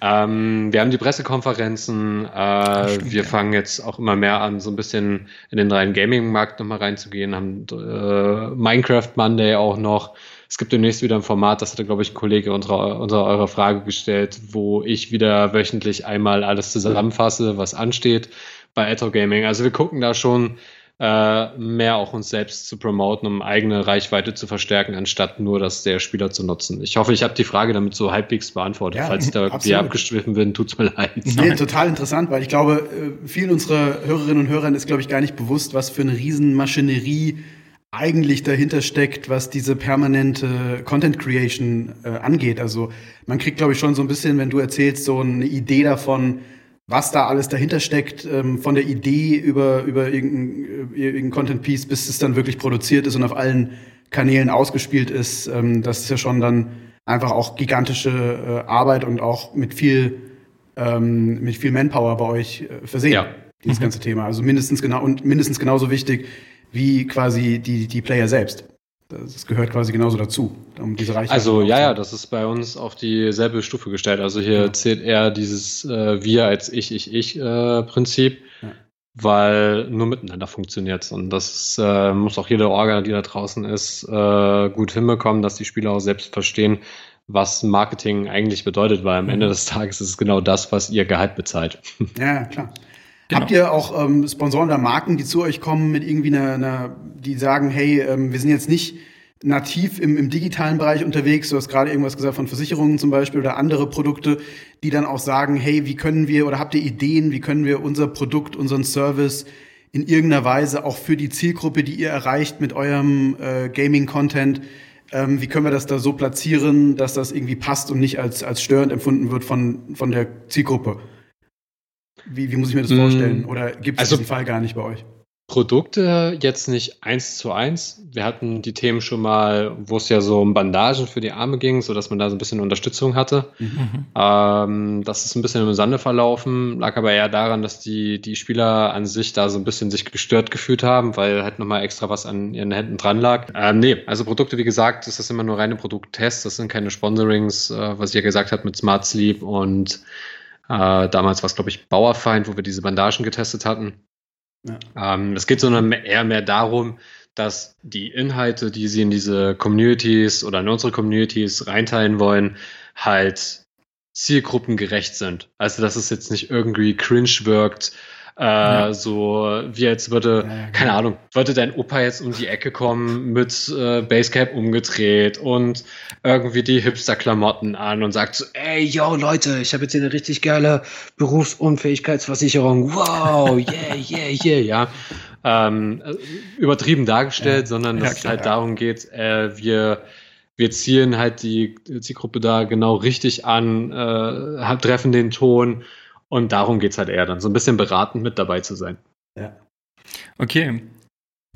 Ähm, wir haben die Pressekonferenzen. Äh, stimmt, wir ja. fangen jetzt auch immer mehr an, so ein bisschen in den reinen Gaming-Markt nochmal reinzugehen. Haben äh, Minecraft Monday auch noch. Es gibt demnächst wieder ein Format, das hatte, glaube ich, ein Kollege unserer, unserer eurer Frage gestellt, wo ich wieder wöchentlich einmal alles zusammenfasse, was ansteht bei Ether Gaming. Also wir gucken da schon äh, mehr auch uns selbst zu promoten, um eigene Reichweite zu verstärken, anstatt nur das der Spieler zu nutzen. Ich hoffe, ich habe die Frage damit so halbwegs beantwortet. Ja, Falls ich da irgendwie abgeschwiffen bin, tut's mir leid. Nee, total interessant, weil ich glaube, äh, vielen unserer Hörerinnen und Hörern ist, glaube ich, gar nicht bewusst, was für eine Riesenmaschinerie eigentlich dahinter steckt, was diese permanente Content Creation äh, angeht. Also man kriegt, glaube ich, schon so ein bisschen, wenn du erzählst, so eine Idee davon, was da alles dahinter steckt, ähm, von der Idee über, über irgendein, äh, irgendein Content-Piece, bis es dann wirklich produziert ist und auf allen Kanälen ausgespielt ist. Ähm, das ist ja schon dann einfach auch gigantische äh, Arbeit und auch mit viel, ähm, mit viel Manpower bei euch äh, versehen. Ja. Dieses mhm. ganze Thema. Also mindestens genau und mindestens genauso wichtig wie quasi die, die Player selbst. Das gehört quasi genauso dazu, um diese Reichweite. Also ja, ja, das ist bei uns auf dieselbe Stufe gestellt. Also hier ja. zählt eher dieses äh, Wir als Ich, Ich, Ich äh, Prinzip, ja. weil nur miteinander funktioniert Und das äh, muss auch jede Orga, die da draußen ist, äh, gut hinbekommen, dass die Spieler auch selbst verstehen, was Marketing eigentlich bedeutet, weil am mhm. Ende des Tages ist es genau das, was ihr Gehalt bezahlt. Ja, klar. Genau. Habt ihr auch ähm, Sponsoren oder Marken, die zu euch kommen mit irgendwie einer, einer die sagen, hey, ähm, wir sind jetzt nicht nativ im, im digitalen Bereich unterwegs. Du hast gerade irgendwas gesagt von Versicherungen zum Beispiel oder andere Produkte, die dann auch sagen, hey, wie können wir oder habt ihr Ideen, wie können wir unser Produkt, unseren Service in irgendeiner Weise auch für die Zielgruppe, die ihr erreicht mit eurem äh, Gaming-Content, ähm, wie können wir das da so platzieren, dass das irgendwie passt und nicht als, als störend empfunden wird von, von der Zielgruppe? Wie, wie muss ich mir das vorstellen? Mm, Oder gibt es also, diesen Fall gar nicht bei euch? Produkte jetzt nicht eins zu eins. Wir hatten die Themen schon mal, wo es ja so um Bandagen für die Arme ging, so dass man da so ein bisschen Unterstützung hatte. Mhm. Ähm, das ist ein bisschen im Sande verlaufen, lag aber eher daran, dass die, die Spieler an sich da so ein bisschen sich gestört gefühlt haben, weil halt nochmal extra was an ihren Händen dran lag. Ähm, nee, also Produkte, wie gesagt, ist das immer nur reine Produkttests, das sind keine Sponsorings, äh, was ich ja gesagt habe mit Smart Sleep und äh, damals war es, glaube ich, Bauerfeind, wo wir diese Bandagen getestet hatten. Ja. Ähm, es geht so eher mehr darum, dass die Inhalte, die sie in diese Communities oder in unsere Communities reinteilen wollen, halt zielgruppengerecht sind. Also, dass es jetzt nicht irgendwie cringe wirkt, äh, ja. So wie als würde, ja, ja, keine Ahnung, würde dein Opa jetzt um die Ecke kommen mit äh, Basecap umgedreht und irgendwie die Hipster-Klamotten an und sagt so, ey, yo, Leute, ich habe jetzt hier eine richtig geile Berufsunfähigkeitsversicherung. Wow, yeah, yeah, yeah, ja. Ähm, äh, übertrieben dargestellt, sondern dass klar, es halt darum geht, äh, wir wir zielen halt die Zielgruppe da genau richtig an, äh, treffen den Ton und darum geht es halt eher dann, so ein bisschen beratend mit dabei zu sein. Ja. Okay.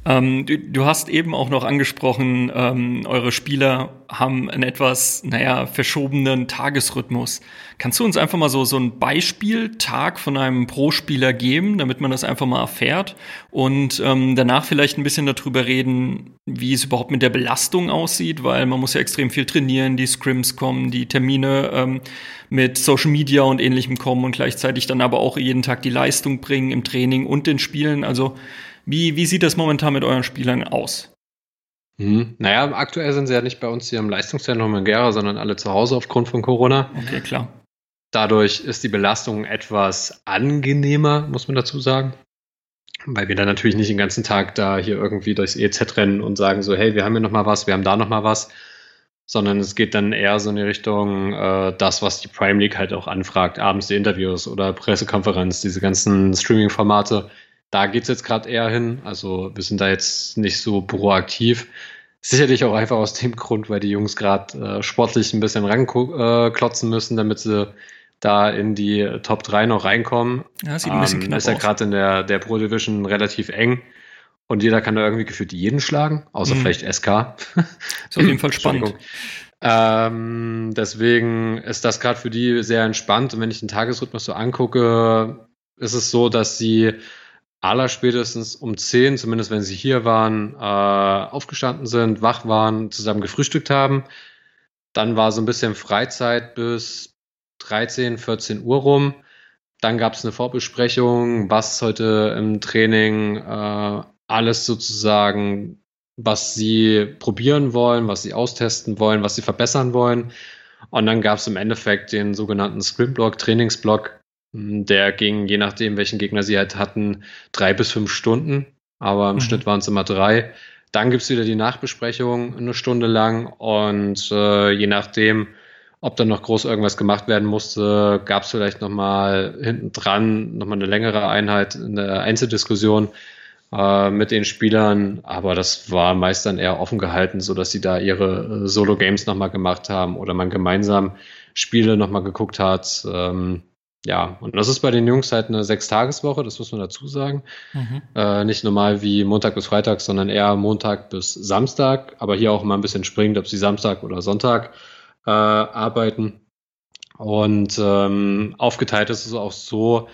Ähm, du, du, hast eben auch noch angesprochen, ähm, eure Spieler haben einen etwas, naja, verschobenen Tagesrhythmus. Kannst du uns einfach mal so, so ein Beispieltag von einem Pro-Spieler geben, damit man das einfach mal erfährt und ähm, danach vielleicht ein bisschen darüber reden, wie es überhaupt mit der Belastung aussieht, weil man muss ja extrem viel trainieren, die Scrims kommen, die Termine ähm, mit Social Media und ähnlichem kommen und gleichzeitig dann aber auch jeden Tag die Leistung bringen im Training und den Spielen. Also wie, wie sieht das momentan mit euren Spielern aus? Mhm. Naja, aktuell sind sie ja nicht bei uns hier im Leistungszentrum in Gera, sondern alle zu Hause aufgrund von Corona. Okay, klar. Dadurch ist die Belastung etwas angenehmer, muss man dazu sagen. Weil wir dann natürlich nicht den ganzen Tag da hier irgendwie durchs EZ rennen und sagen so, hey, wir haben hier nochmal was, wir haben da nochmal was. Sondern es geht dann eher so in die Richtung, äh, das, was die Prime League halt auch anfragt, abends die Interviews oder Pressekonferenz, diese ganzen Streaming-Formate da geht es jetzt gerade eher hin. Also wir sind da jetzt nicht so proaktiv. Sicherlich auch einfach aus dem Grund, weil die Jungs gerade äh, sportlich ein bisschen ranklotzen äh, müssen, damit sie da in die Top 3 noch reinkommen. Ja, sieht ein bisschen ähm, knapp Ist ja gerade in der, der Pro Division relativ eng. Und jeder kann da irgendwie gefühlt jeden schlagen, außer mhm. vielleicht SK. Ist auf jeden Fall spannend. ähm, deswegen ist das gerade für die sehr entspannt. Und wenn ich den Tagesrhythmus so angucke, ist es so, dass sie aller spätestens um 10, zumindest wenn sie hier waren, äh, aufgestanden sind, wach waren, zusammen gefrühstückt haben. Dann war so ein bisschen Freizeit bis 13, 14 Uhr rum. Dann gab es eine Vorbesprechung, was heute im Training äh, alles sozusagen, was sie probieren wollen, was sie austesten wollen, was sie verbessern wollen. Und dann gab es im Endeffekt den sogenannten Sprintblock, Trainingsblock, der ging, je nachdem, welchen Gegner sie halt hatten, drei bis fünf Stunden. Aber im mhm. Schnitt waren es immer drei. Dann gibt's wieder die Nachbesprechung eine Stunde lang und äh, je nachdem, ob dann noch groß irgendwas gemacht werden musste, gab's vielleicht nochmal hinten dran nochmal eine längere Einheit in der Einzeldiskussion äh, mit den Spielern. Aber das war meist dann eher offen gehalten, so dass sie da ihre äh, Solo-Games nochmal gemacht haben oder man gemeinsam Spiele nochmal geguckt hat. Ähm, ja, und das ist bei den Jungs halt eine Sechstageswoche, das muss man dazu sagen. Mhm. Äh, nicht normal wie Montag bis Freitag, sondern eher Montag bis Samstag, aber hier auch immer ein bisschen springend, ob sie Samstag oder Sonntag äh, arbeiten. Und ähm, aufgeteilt ist es auch so,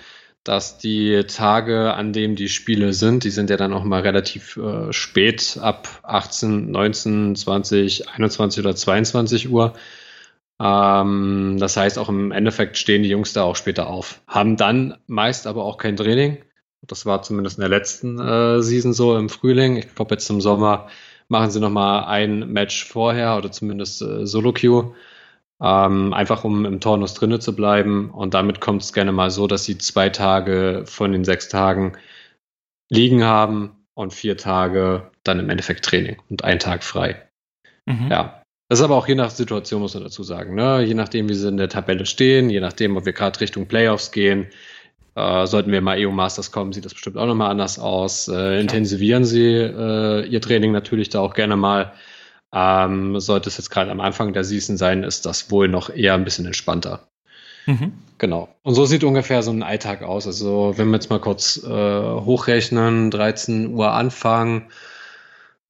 dass die Tage, an denen die Spiele sind, die sind ja dann auch mal relativ äh, spät, ab 18, 19, 20, 21 oder 22 Uhr. Ähm, das heißt, auch im Endeffekt stehen die Jungs da auch später auf. Haben dann meist aber auch kein Training. Das war zumindest in der letzten äh, Season so im Frühling. Ich glaube, jetzt im Sommer machen sie nochmal ein Match vorher oder zumindest äh, Solo-Queue. Ähm, einfach um im Turnus drinne zu bleiben. Und damit kommt es gerne mal so, dass sie zwei Tage von den sechs Tagen liegen haben und vier Tage dann im Endeffekt Training und einen Tag frei. Mhm. Ja, das ist aber auch je nach Situation, muss man dazu sagen. Ne? Je nachdem, wie sie in der Tabelle stehen, je nachdem, ob wir gerade Richtung Playoffs gehen, äh, sollten wir mal EU Masters kommen, sieht das bestimmt auch nochmal anders aus. Äh, intensivieren sie äh, ihr Training natürlich da auch gerne mal. Ähm, sollte es jetzt gerade am Anfang der Season sein, ist das wohl noch eher ein bisschen entspannter. Mhm. Genau. Und so sieht ungefähr so ein Alltag aus. Also, wenn wir jetzt mal kurz äh, hochrechnen, 13 Uhr anfangen, äh,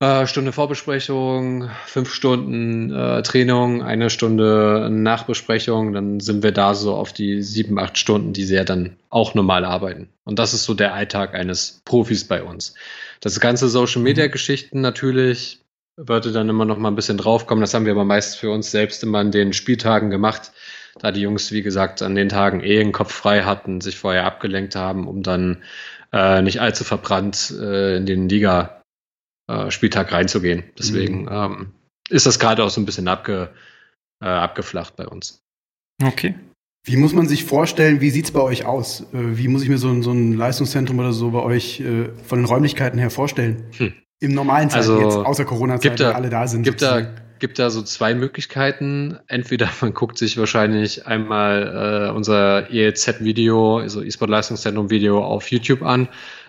Stunde Vorbesprechung, fünf Stunden äh, Training, eine Stunde Nachbesprechung, dann sind wir da so auf die sieben, acht Stunden, die sie ja dann auch normal arbeiten. Und das ist so der Alltag eines Profis bei uns. Das ganze Social Media Geschichten natürlich würde dann immer noch mal ein bisschen draufkommen. Das haben wir aber meist für uns selbst immer an den Spieltagen gemacht, da die Jungs, wie gesagt, an den Tagen eh den Kopf frei hatten, sich vorher abgelenkt haben, um dann äh, nicht allzu verbrannt äh, in den Liga äh, Spieltag reinzugehen. Deswegen mhm. ähm, ist das gerade auch so ein bisschen abge, äh, abgeflacht bei uns. Okay. Wie muss man sich vorstellen, wie sieht es bei euch aus? Äh, wie muss ich mir so, ein, so ein Leistungszentrum oder so bei euch äh, von den Räumlichkeiten her vorstellen? Hm. Im normalen Zeit also, jetzt, außer Corona-Zeit, wenn alle da sind. Gibt da, gibt da so zwei Möglichkeiten. Entweder man guckt sich wahrscheinlich einmal äh, unser EEZ-Video, also E-Sport-Leistungszentrum-Video auf YouTube an.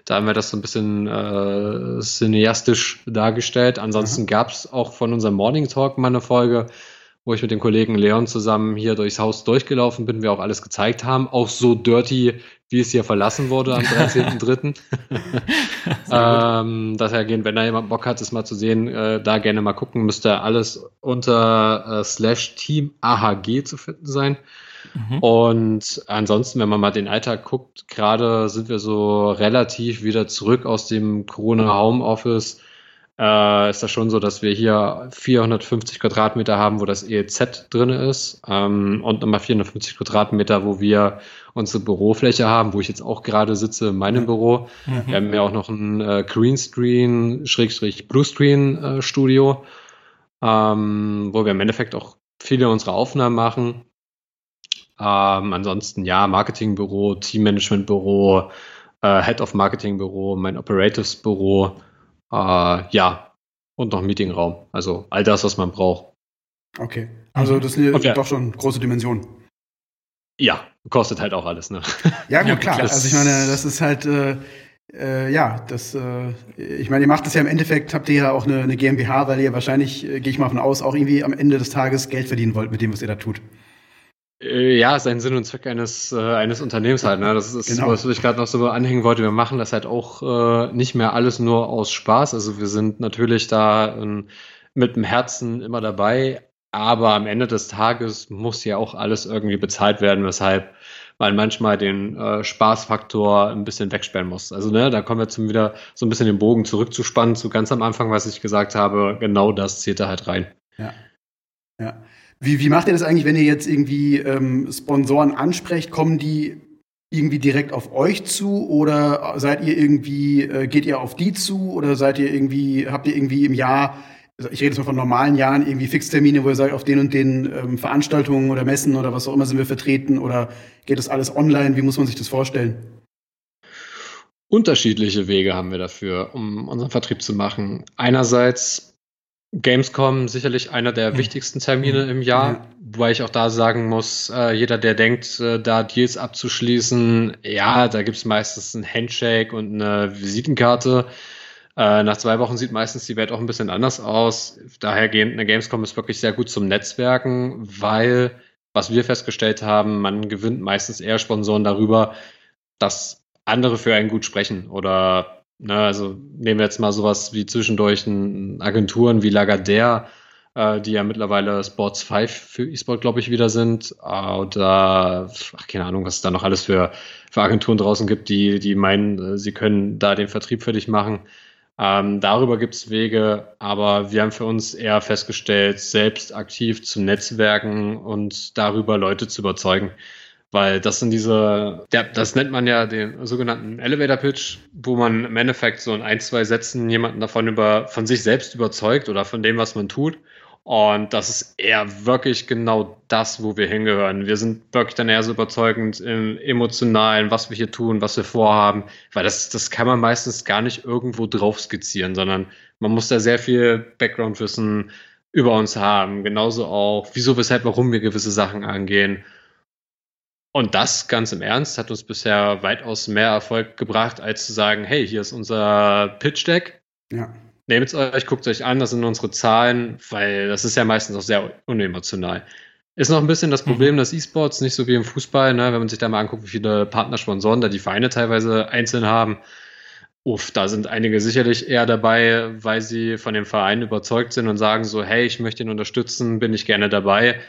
Da haben wir das so ein bisschen äh, cineastisch dargestellt. Ansonsten mhm. gab es auch von unserem Morning Talk mal eine Folge, wo ich mit dem Kollegen Leon zusammen hier durchs Haus durchgelaufen bin, wir auch alles gezeigt haben. Auch so dirty, wie es hier verlassen wurde am 13.3. ähm, daher wenn da jemand Bock hat, es mal zu sehen, äh, da gerne mal gucken, müsste alles unter äh, slash Team AHG zu finden sein. Mhm. Und ansonsten, wenn man mal den Alltag guckt, gerade sind wir so relativ wieder zurück aus dem Corona Homeoffice äh, ist das schon so, dass wir hier 450 Quadratmeter haben, wo das EEZ drin ist ähm, und nochmal 450 Quadratmeter, wo wir unsere Bürofläche haben, wo ich jetzt auch gerade sitze in meinem Büro. Mhm. Wir haben ja auch noch ein äh, Greenscreen, Schrägstrich Bluescreen äh, Studio, ähm, wo wir im Endeffekt auch viele unserer Aufnahmen machen. Ähm, ansonsten ja, Marketingbüro, Teammanagementbüro, äh, Head of Marketingbüro, mein Operatives Büro. Äh, ja, und noch Meetingraum. Also all das, was man braucht. Okay. Also das sind ja doch schon große Dimensionen. Ja, kostet halt auch alles, ne? Ja, gut, klar. Also ich meine, das ist halt, äh, äh, ja, das, äh, ich meine, ihr macht das ja im Endeffekt, habt ihr ja auch eine, eine GmbH, weil ihr wahrscheinlich, äh, gehe ich mal von aus, auch irgendwie am Ende des Tages Geld verdienen wollt mit dem, was ihr da tut. Äh, ja, ist ein Sinn und Zweck eines, äh, eines Unternehmens halt. Ne? Das ist, genau. was ich gerade noch so anhängen wollte. Wir machen das halt auch äh, nicht mehr alles nur aus Spaß. Also wir sind natürlich da ähm, mit dem Herzen immer dabei, aber am Ende des Tages muss ja auch alles irgendwie bezahlt werden, weshalb man manchmal den äh, Spaßfaktor ein bisschen wegsperren muss. Also ne, da kommen wir zum wieder so ein bisschen den Bogen zurückzuspannen zu ganz am Anfang, was ich gesagt habe. Genau das zählt da halt rein. Ja. Ja. Wie, wie macht ihr das eigentlich, wenn ihr jetzt irgendwie ähm, Sponsoren ansprecht? Kommen die irgendwie direkt auf euch zu oder seid ihr irgendwie, äh, geht ihr auf die zu oder seid ihr irgendwie, habt ihr irgendwie im Jahr, also ich rede jetzt mal von normalen Jahren, irgendwie Fixtermine, wo ihr sagt, auf den und den ähm, Veranstaltungen oder Messen oder was auch immer sind wir vertreten oder geht das alles online? Wie muss man sich das vorstellen? Unterschiedliche Wege haben wir dafür, um unseren Vertrieb zu machen. Einerseits Gamescom sicherlich einer der mhm. wichtigsten Termine im Jahr, ja. wobei ich auch da sagen muss, äh, jeder, der denkt, äh, da Deals abzuschließen, ja, da gibt's meistens ein Handshake und eine Visitenkarte. Äh, nach zwei Wochen sieht meistens die Welt auch ein bisschen anders aus. Dahergehend, eine Gamescom ist wirklich sehr gut zum Netzwerken, weil, was wir festgestellt haben, man gewinnt meistens eher Sponsoren darüber, dass andere für einen gut sprechen oder na, also nehmen wir jetzt mal sowas wie zwischendurch Agenturen wie Lagardère, äh, die ja mittlerweile Sports 5 für E-Sport, glaube ich, wieder sind. Äh, oder, ach, keine Ahnung, was es da noch alles für, für Agenturen draußen gibt, die, die meinen, äh, sie können da den Vertrieb für dich machen. Ähm, darüber gibt es Wege, aber wir haben für uns eher festgestellt, selbst aktiv zu netzwerken und darüber Leute zu überzeugen. Weil das sind diese, ja, das nennt man ja den sogenannten Elevator Pitch, wo man im Endeffekt so in ein, zwei Sätzen jemanden davon über, von sich selbst überzeugt oder von dem, was man tut. Und das ist eher wirklich genau das, wo wir hingehören. Wir sind wirklich dann eher so überzeugend im Emotionalen, was wir hier tun, was wir vorhaben, weil das, das kann man meistens gar nicht irgendwo drauf skizzieren, sondern man muss da sehr viel Background-Wissen über uns haben. Genauso auch, wieso, weshalb, warum wir gewisse Sachen angehen. Und das ganz im Ernst hat uns bisher weitaus mehr Erfolg gebracht, als zu sagen, hey, hier ist unser Pitch Deck. Ja. Nehmt es euch, guckt es euch an, das sind unsere Zahlen, weil das ist ja meistens auch sehr unemotional. Ist noch ein bisschen das mhm. Problem mhm. des E-Sports, nicht so wie im Fußball, ne? wenn man sich da mal anguckt, wie viele Partnersponsoren da die Vereine teilweise einzeln haben. Uff, da sind einige sicherlich eher dabei, weil sie von dem Verein überzeugt sind und sagen so, hey, ich möchte ihn unterstützen, bin ich gerne dabei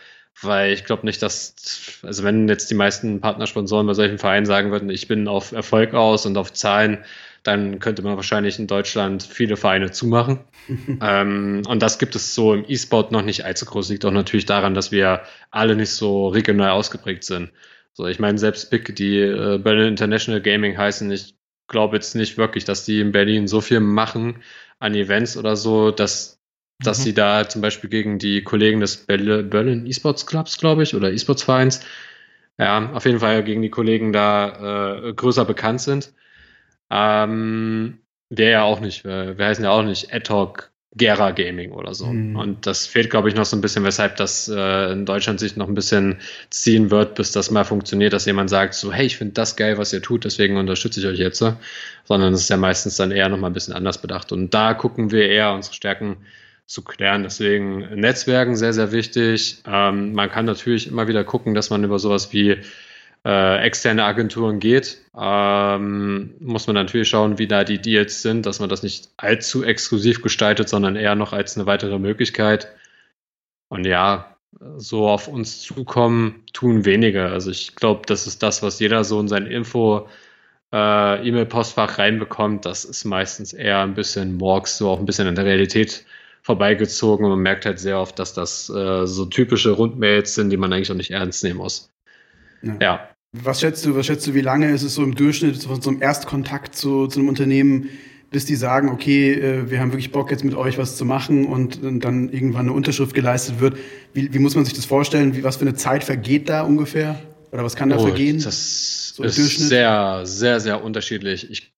weil ich glaube nicht, dass, also wenn jetzt die meisten Partnersponsoren bei solchen Vereinen sagen würden, ich bin auf Erfolg aus und auf Zahlen, dann könnte man wahrscheinlich in Deutschland viele Vereine zumachen. ähm, und das gibt es so im E-Sport noch nicht allzu groß. Liegt auch natürlich daran, dass wir alle nicht so regional ausgeprägt sind. So, ich meine, selbst Big, die äh, Berlin International Gaming heißen, ich glaube jetzt nicht wirklich, dass die in Berlin so viel machen an Events oder so, dass dass mhm. sie da zum Beispiel gegen die Kollegen des Berlin E-Sports Clubs, glaube ich, oder E-Sports Vereins, ja, auf jeden Fall gegen die Kollegen da äh, größer bekannt sind. Ähm, wir ja auch nicht, wir, wir heißen ja auch nicht Ad-Hoc Gera Gaming oder so. Mhm. Und das fehlt, glaube ich, noch so ein bisschen, weshalb das äh, in Deutschland sich noch ein bisschen ziehen wird, bis das mal funktioniert, dass jemand sagt, so, hey, ich finde das geil, was ihr tut, deswegen unterstütze ich euch jetzt. Sondern es ist ja meistens dann eher noch mal ein bisschen anders bedacht. Und da gucken wir eher unsere Stärken zu klären. Deswegen Netzwerken sehr, sehr wichtig. Ähm, man kann natürlich immer wieder gucken, dass man über sowas wie äh, externe Agenturen geht. Ähm, muss man natürlich schauen, wie da die Deals sind, dass man das nicht allzu exklusiv gestaltet, sondern eher noch als eine weitere Möglichkeit. Und ja, so auf uns zukommen, tun weniger. Also ich glaube, das ist das, was jeder so in sein Info äh, E-Mail-Postfach reinbekommt. Das ist meistens eher ein bisschen Morgs, so auch ein bisschen an der Realität vorbeigezogen und man merkt halt sehr oft, dass das äh, so typische Rundmails sind, die man eigentlich auch nicht ernst nehmen muss. Ja. ja. Was schätzt du, was schätzt du, wie lange ist es so im Durchschnitt von so einem Erstkontakt zu, zu einem Unternehmen, bis die sagen, okay, äh, wir haben wirklich Bock jetzt mit euch was zu machen und dann irgendwann eine Unterschrift geleistet wird. Wie, wie muss man sich das vorstellen? Wie, was für eine Zeit vergeht da ungefähr? Oder was kann da oh, vergehen? Das so ist sehr, sehr, sehr unterschiedlich. Ich,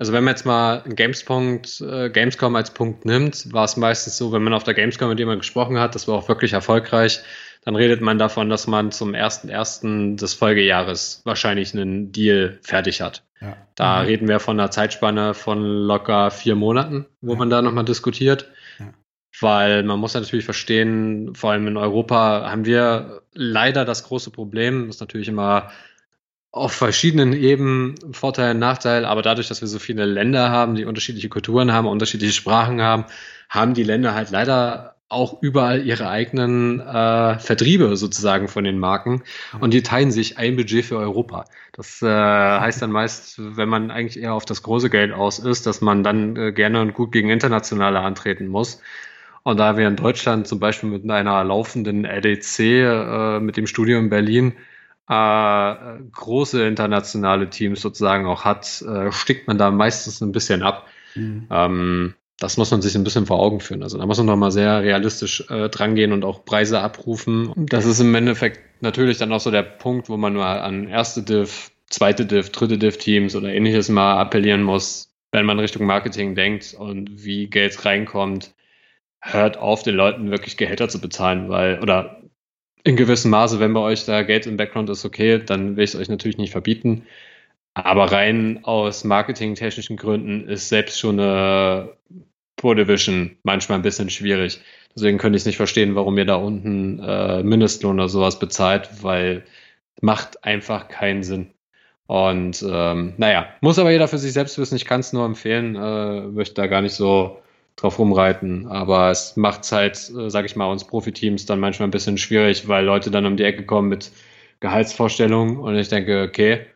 also wenn man jetzt mal äh, Gamescom als Punkt nimmt, war es meistens so, wenn man auf der Gamescom mit jemandem gesprochen hat, das war auch wirklich erfolgreich, dann redet man davon, dass man zum ersten ersten des Folgejahres wahrscheinlich einen Deal fertig hat. Ja. Da mhm. reden wir von einer Zeitspanne von locker vier Monaten, wo ja. man da nochmal diskutiert. Ja. Weil man muss natürlich verstehen, vor allem in Europa haben wir leider das große Problem, das ist natürlich immer auf verschiedenen Ebenen Vorteil und Nachteil, aber dadurch, dass wir so viele Länder haben, die unterschiedliche Kulturen haben, unterschiedliche Sprachen haben, haben die Länder halt leider auch überall ihre eigenen äh, Vertriebe sozusagen von den Marken und die teilen sich ein Budget für Europa. Das äh, heißt dann meist, wenn man eigentlich eher auf das große Geld aus ist, dass man dann äh, gerne und gut gegen Internationale antreten muss. Und da wir in Deutschland zum Beispiel mit einer laufenden LDC äh, mit dem Studio in Berlin äh, große internationale Teams sozusagen auch hat, äh, stickt man da meistens ein bisschen ab. Mhm. Ähm, das muss man sich ein bisschen vor Augen führen. Also da muss man nochmal sehr realistisch äh, drangehen und auch Preise abrufen. Das ist im Endeffekt natürlich dann auch so der Punkt, wo man mal an erste Div, zweite Div, dritte Div-Teams oder ähnliches mal appellieren muss, wenn man Richtung Marketing denkt und wie Geld reinkommt. Hört auf, den Leuten wirklich Gehälter zu bezahlen, weil, oder in gewissem Maße, wenn bei euch da Geld im Background ist, okay, dann will ich es euch natürlich nicht verbieten. Aber rein aus marketingtechnischen Gründen ist selbst schon eine Pro Division manchmal ein bisschen schwierig. Deswegen könnte ich nicht verstehen, warum ihr da unten äh, Mindestlohn oder sowas bezahlt, weil macht einfach keinen Sinn. Und ähm, naja, muss aber jeder für sich selbst wissen. Ich kann es nur empfehlen, äh, möchte da gar nicht so drauf rumreiten. Aber es macht halt, äh, sag ich mal, uns Profiteams dann manchmal ein bisschen schwierig, weil Leute dann um die Ecke kommen mit Gehaltsvorstellungen und ich denke, okay,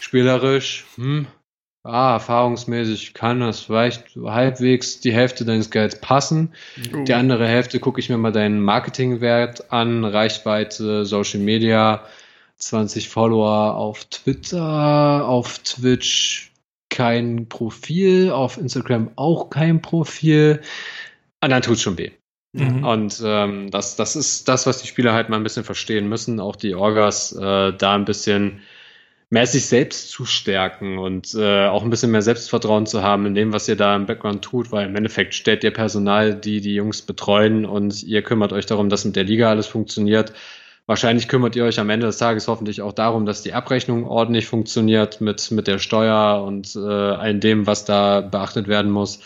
spielerisch, hm, ah, erfahrungsmäßig kann das vielleicht halbwegs die Hälfte deines Gelds passen. Oh. Die andere Hälfte gucke ich mir mal deinen Marketingwert an, Reichweite, Social Media, 20 Follower auf Twitter, auf Twitch kein Profil, auf Instagram auch kein Profil. Und dann tut's schon weh. Mhm. Und ähm, das, das ist das, was die Spieler halt mal ein bisschen verstehen müssen, auch die Orgas äh, da ein bisschen mehr sich selbst zu stärken und äh, auch ein bisschen mehr Selbstvertrauen zu haben in dem, was ihr da im Background tut, weil im Endeffekt stellt ihr Personal, die die Jungs betreuen und ihr kümmert euch darum, dass mit der Liga alles funktioniert. Wahrscheinlich kümmert ihr euch am Ende des Tages hoffentlich auch darum, dass die Abrechnung ordentlich funktioniert mit, mit der Steuer und äh, all dem, was da beachtet werden muss.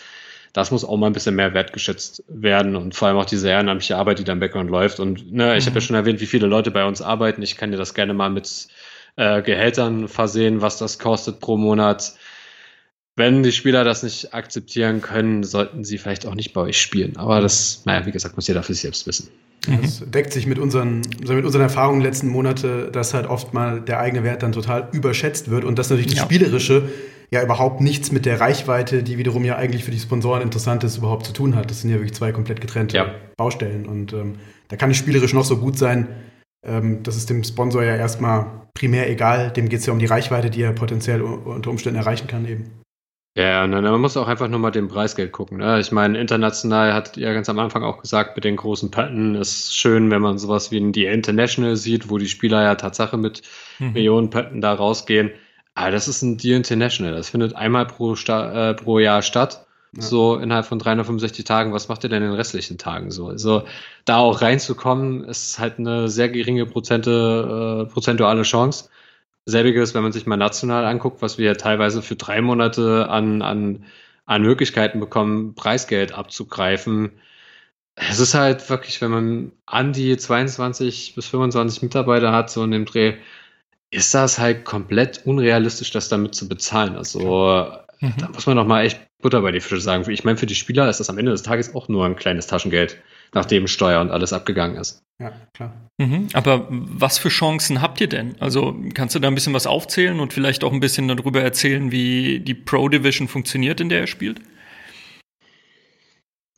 Das muss auch mal ein bisschen mehr wertgeschätzt werden und vor allem auch diese ehrenamtliche Arbeit, die da im Background läuft. Und ne, ich mhm. habe ja schon erwähnt, wie viele Leute bei uns arbeiten. Ich kann dir das gerne mal mit äh, Gehältern versehen, was das kostet pro Monat. Wenn die Spieler das nicht akzeptieren können, sollten sie vielleicht auch nicht bei euch spielen. Aber das, naja, wie gesagt, muss jeder für sich selbst wissen. Das deckt sich mit unseren, also mit unseren Erfahrungen letzten Monate, dass halt oft mal der eigene Wert dann total überschätzt wird und dass natürlich die ja. spielerische ja überhaupt nichts mit der Reichweite, die wiederum ja eigentlich für die Sponsoren interessant ist, überhaupt zu tun hat. Das sind ja wirklich zwei komplett getrennte ja. Baustellen und ähm, da kann die spielerisch noch so gut sein. Ähm, das ist dem Sponsor ja erstmal primär egal. Dem geht es ja um die Reichweite, die er potenziell unter Umständen erreichen kann eben. Ja, ne, man muss auch einfach nur mal den Preisgeld gucken. Ne? Ich meine, international hat ja ganz am Anfang auch gesagt, mit den großen Patten ist schön, wenn man sowas wie die International sieht, wo die Spieler ja Tatsache mit mhm. Millionen Patten da rausgehen. Aber das ist ein Deal International. Das findet einmal pro, Sta äh, pro Jahr statt. So innerhalb von 365 Tagen, was macht ihr denn in den restlichen Tagen so? Also da auch reinzukommen, ist halt eine sehr geringe Prozente, äh, prozentuale Chance. Selbiges, wenn man sich mal national anguckt, was wir teilweise für drei Monate an, an, an Möglichkeiten bekommen, Preisgeld abzugreifen. es ist halt wirklich, wenn man an die 22 bis 25 Mitarbeiter hat, so in dem Dreh, ist das halt komplett unrealistisch, das damit zu bezahlen. Also mhm. da muss man doch mal echt Butter bei die Fische sagen. Ich meine, für die Spieler ist das am Ende des Tages auch nur ein kleines Taschengeld, nachdem Steuer und alles abgegangen ist. Ja, klar. Mhm. Aber was für Chancen habt ihr denn? Also kannst du da ein bisschen was aufzählen und vielleicht auch ein bisschen darüber erzählen, wie die Pro Division funktioniert, in der er spielt?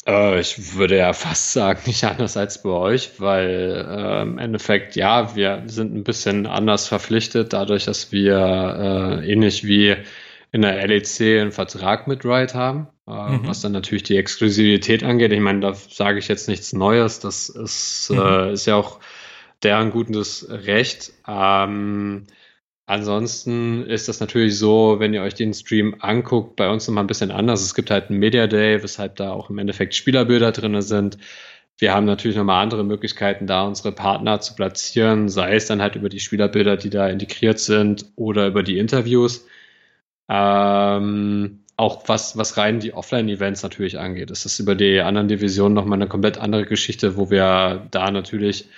Äh, ich würde ja fast sagen, nicht anders als bei euch, weil äh, im Endeffekt, ja, wir sind ein bisschen anders verpflichtet, dadurch, dass wir äh, ähnlich wie in der LEC einen Vertrag mit Riot haben, äh, mhm. was dann natürlich die Exklusivität angeht. Ich meine, da sage ich jetzt nichts Neues, das ist, mhm. äh, ist ja auch deren gutes Recht. Ähm, Ansonsten ist das natürlich so, wenn ihr euch den Stream anguckt, bei uns nochmal ein bisschen anders. Es gibt halt einen Media Day, weshalb da auch im Endeffekt Spielerbilder drin sind. Wir haben natürlich nochmal andere Möglichkeiten, da unsere Partner zu platzieren, sei es dann halt über die Spielerbilder, die da integriert sind oder über die Interviews. Ähm, auch was, was rein die Offline-Events natürlich angeht. Das ist über die anderen Divisionen nochmal eine komplett andere Geschichte, wo wir da natürlich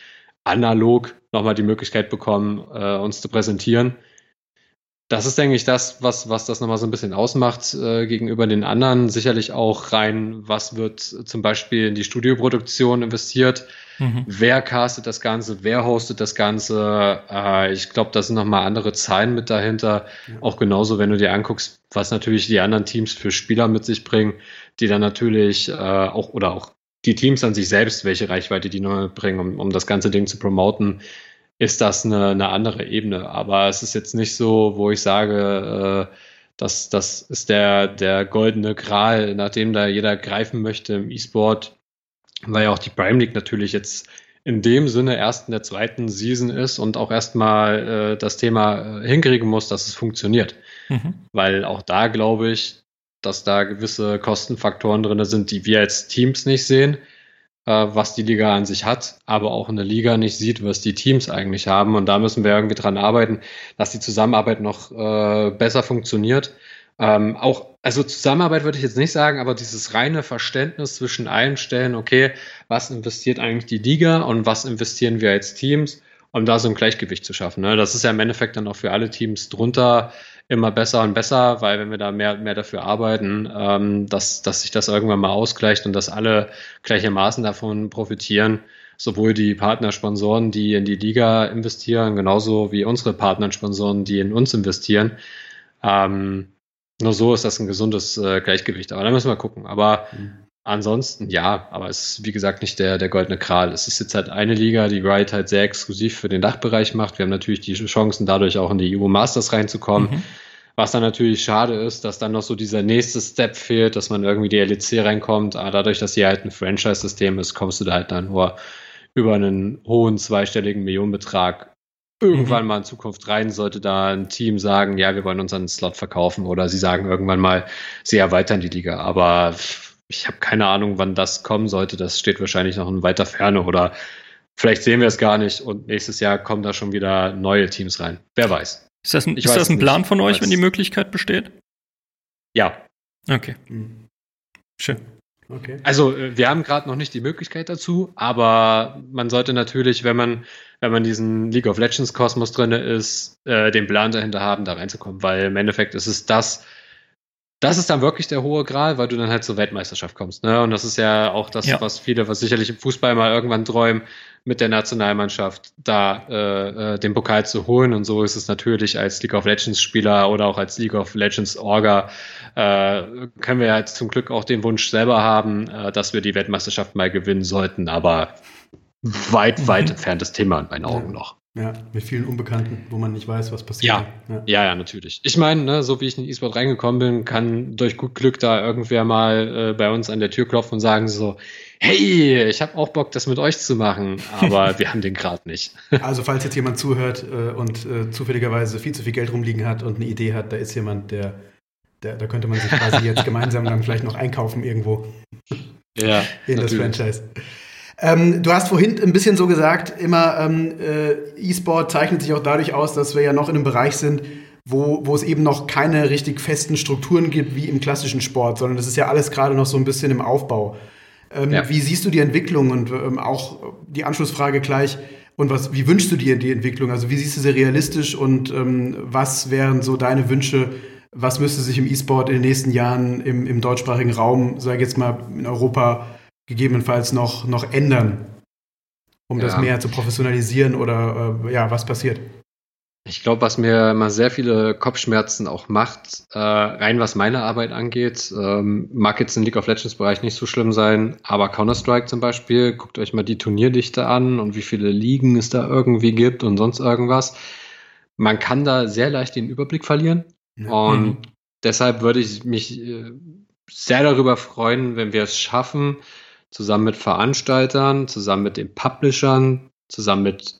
analog nochmal die Möglichkeit bekommen, äh, uns zu präsentieren. Das ist, denke ich, das, was, was das nochmal so ein bisschen ausmacht äh, gegenüber den anderen. Sicherlich auch rein, was wird zum Beispiel in die Studioproduktion investiert, mhm. wer castet das Ganze, wer hostet das Ganze. Äh, ich glaube, da sind nochmal andere Zahlen mit dahinter. Ja. Auch genauso, wenn du dir anguckst, was natürlich die anderen Teams für Spieler mit sich bringen, die dann natürlich äh, auch oder auch die Teams an sich selbst, welche Reichweite die noch bringen, um, um das ganze Ding zu promoten, ist das eine, eine andere Ebene. Aber es ist jetzt nicht so, wo ich sage, äh, das, das ist der, der goldene Gral, nachdem da jeder greifen möchte im E-Sport, weil ja auch die Prime League natürlich jetzt in dem Sinne erst in der zweiten Season ist und auch erstmal äh, das Thema äh, hinkriegen muss, dass es funktioniert. Mhm. Weil auch da glaube ich, dass da gewisse Kostenfaktoren drin sind, die wir als Teams nicht sehen, äh, was die Liga an sich hat, aber auch in der Liga nicht sieht, was die Teams eigentlich haben. Und da müssen wir irgendwie dran arbeiten, dass die Zusammenarbeit noch äh, besser funktioniert. Ähm, auch, also Zusammenarbeit würde ich jetzt nicht sagen, aber dieses reine Verständnis zwischen allen Stellen, okay, was investiert eigentlich die Liga und was investieren wir als Teams, um da so ein Gleichgewicht zu schaffen. Ne? Das ist ja im Endeffekt dann auch für alle Teams drunter immer besser und besser, weil wenn wir da mehr, mehr dafür arbeiten, ähm, dass, dass sich das irgendwann mal ausgleicht und dass alle gleichermaßen davon profitieren, sowohl die Partnersponsoren, die in die Liga investieren, genauso wie unsere Partnersponsoren, die in uns investieren. Ähm, nur so ist das ein gesundes äh, Gleichgewicht. Aber da müssen wir gucken. Aber mhm. ansonsten, ja, aber es ist wie gesagt nicht der, der goldene Kral. Es ist jetzt halt eine Liga, die Riot halt sehr exklusiv für den Dachbereich macht. Wir haben natürlich die Chancen, dadurch auch in die EU Masters reinzukommen. Mhm. Was dann natürlich schade ist, dass dann noch so dieser nächste Step fehlt, dass man irgendwie die LEC reinkommt. Aber dadurch, dass hier halt ein Franchise-System ist, kommst du da halt dann nur über einen hohen zweistelligen Millionenbetrag irgendwann mhm. mal in Zukunft rein, sollte da ein Team sagen, ja, wir wollen unseren Slot verkaufen oder sie sagen irgendwann mal, sie erweitern die Liga. Aber ich habe keine Ahnung, wann das kommen sollte. Das steht wahrscheinlich noch in weiter Ferne oder vielleicht sehen wir es gar nicht und nächstes Jahr kommen da schon wieder neue Teams rein. Wer weiß. Ist das ein, ist das ein Plan von euch, wenn die Möglichkeit besteht? Ja. Okay. Mhm. Schön. Okay. Also äh, wir haben gerade noch nicht die Möglichkeit dazu, aber man sollte natürlich, wenn man, wenn man diesen League of Legends Kosmos drin ist, äh, den Plan dahinter haben, da reinzukommen, weil im Endeffekt ist es das, das ist dann wirklich der hohe Gral, weil du dann halt zur Weltmeisterschaft kommst. Ne? Und das ist ja auch das, ja. was viele, was sicherlich im Fußball mal irgendwann träumen, mit der Nationalmannschaft da äh, äh, den Pokal zu holen. Und so ist es natürlich als League of Legends Spieler oder auch als League of Legends Orga, äh, können wir ja zum Glück auch den Wunsch selber haben, äh, dass wir die Weltmeisterschaft mal gewinnen sollten. Aber weit, weit entferntes Thema in meinen Augen noch. Ja, mit vielen Unbekannten, wo man nicht weiß, was passiert. Ja, ja, ja, ja natürlich. Ich meine, ne, so wie ich in den E-Sport reingekommen bin, kann durch gut Glück da irgendwer mal äh, bei uns an der Tür klopfen und sagen so, hey, ich habe auch Bock, das mit euch zu machen, aber wir haben den Grad nicht. also falls jetzt jemand zuhört äh, und äh, zufälligerweise viel zu viel Geld rumliegen hat und eine Idee hat, da ist jemand, der, der da könnte man sich quasi jetzt gemeinsam dann vielleicht noch einkaufen irgendwo. Ja. In natürlich. das Franchise. Ähm, du hast vorhin ein bisschen so gesagt, immer ähm, äh, E-Sport zeichnet sich auch dadurch aus, dass wir ja noch in einem Bereich sind, wo, wo es eben noch keine richtig festen Strukturen gibt wie im klassischen Sport, sondern das ist ja alles gerade noch so ein bisschen im Aufbau. Ähm, ja. Wie siehst du die Entwicklung und ähm, auch die Anschlussfrage gleich, und was, wie wünschst du dir die Entwicklung? Also wie siehst du sie realistisch und ähm, was wären so deine Wünsche? Was müsste sich im E-Sport in den nächsten Jahren im, im deutschsprachigen Raum, sage ich jetzt mal in Europa, gegebenenfalls noch, noch ändern, um ja. das mehr zu professionalisieren oder äh, ja, was passiert? Ich glaube, was mir immer sehr viele Kopfschmerzen auch macht, äh, rein was meine Arbeit angeht, ähm, mag jetzt im League of Legends Bereich nicht so schlimm sein, aber Counter-Strike zum Beispiel, guckt euch mal die Turnierdichte an und wie viele Ligen es da irgendwie gibt und sonst irgendwas. Man kann da sehr leicht den Überblick verlieren mhm. und deshalb würde ich mich äh, sehr darüber freuen, wenn wir es schaffen, zusammen mit Veranstaltern, zusammen mit den Publishern, zusammen mit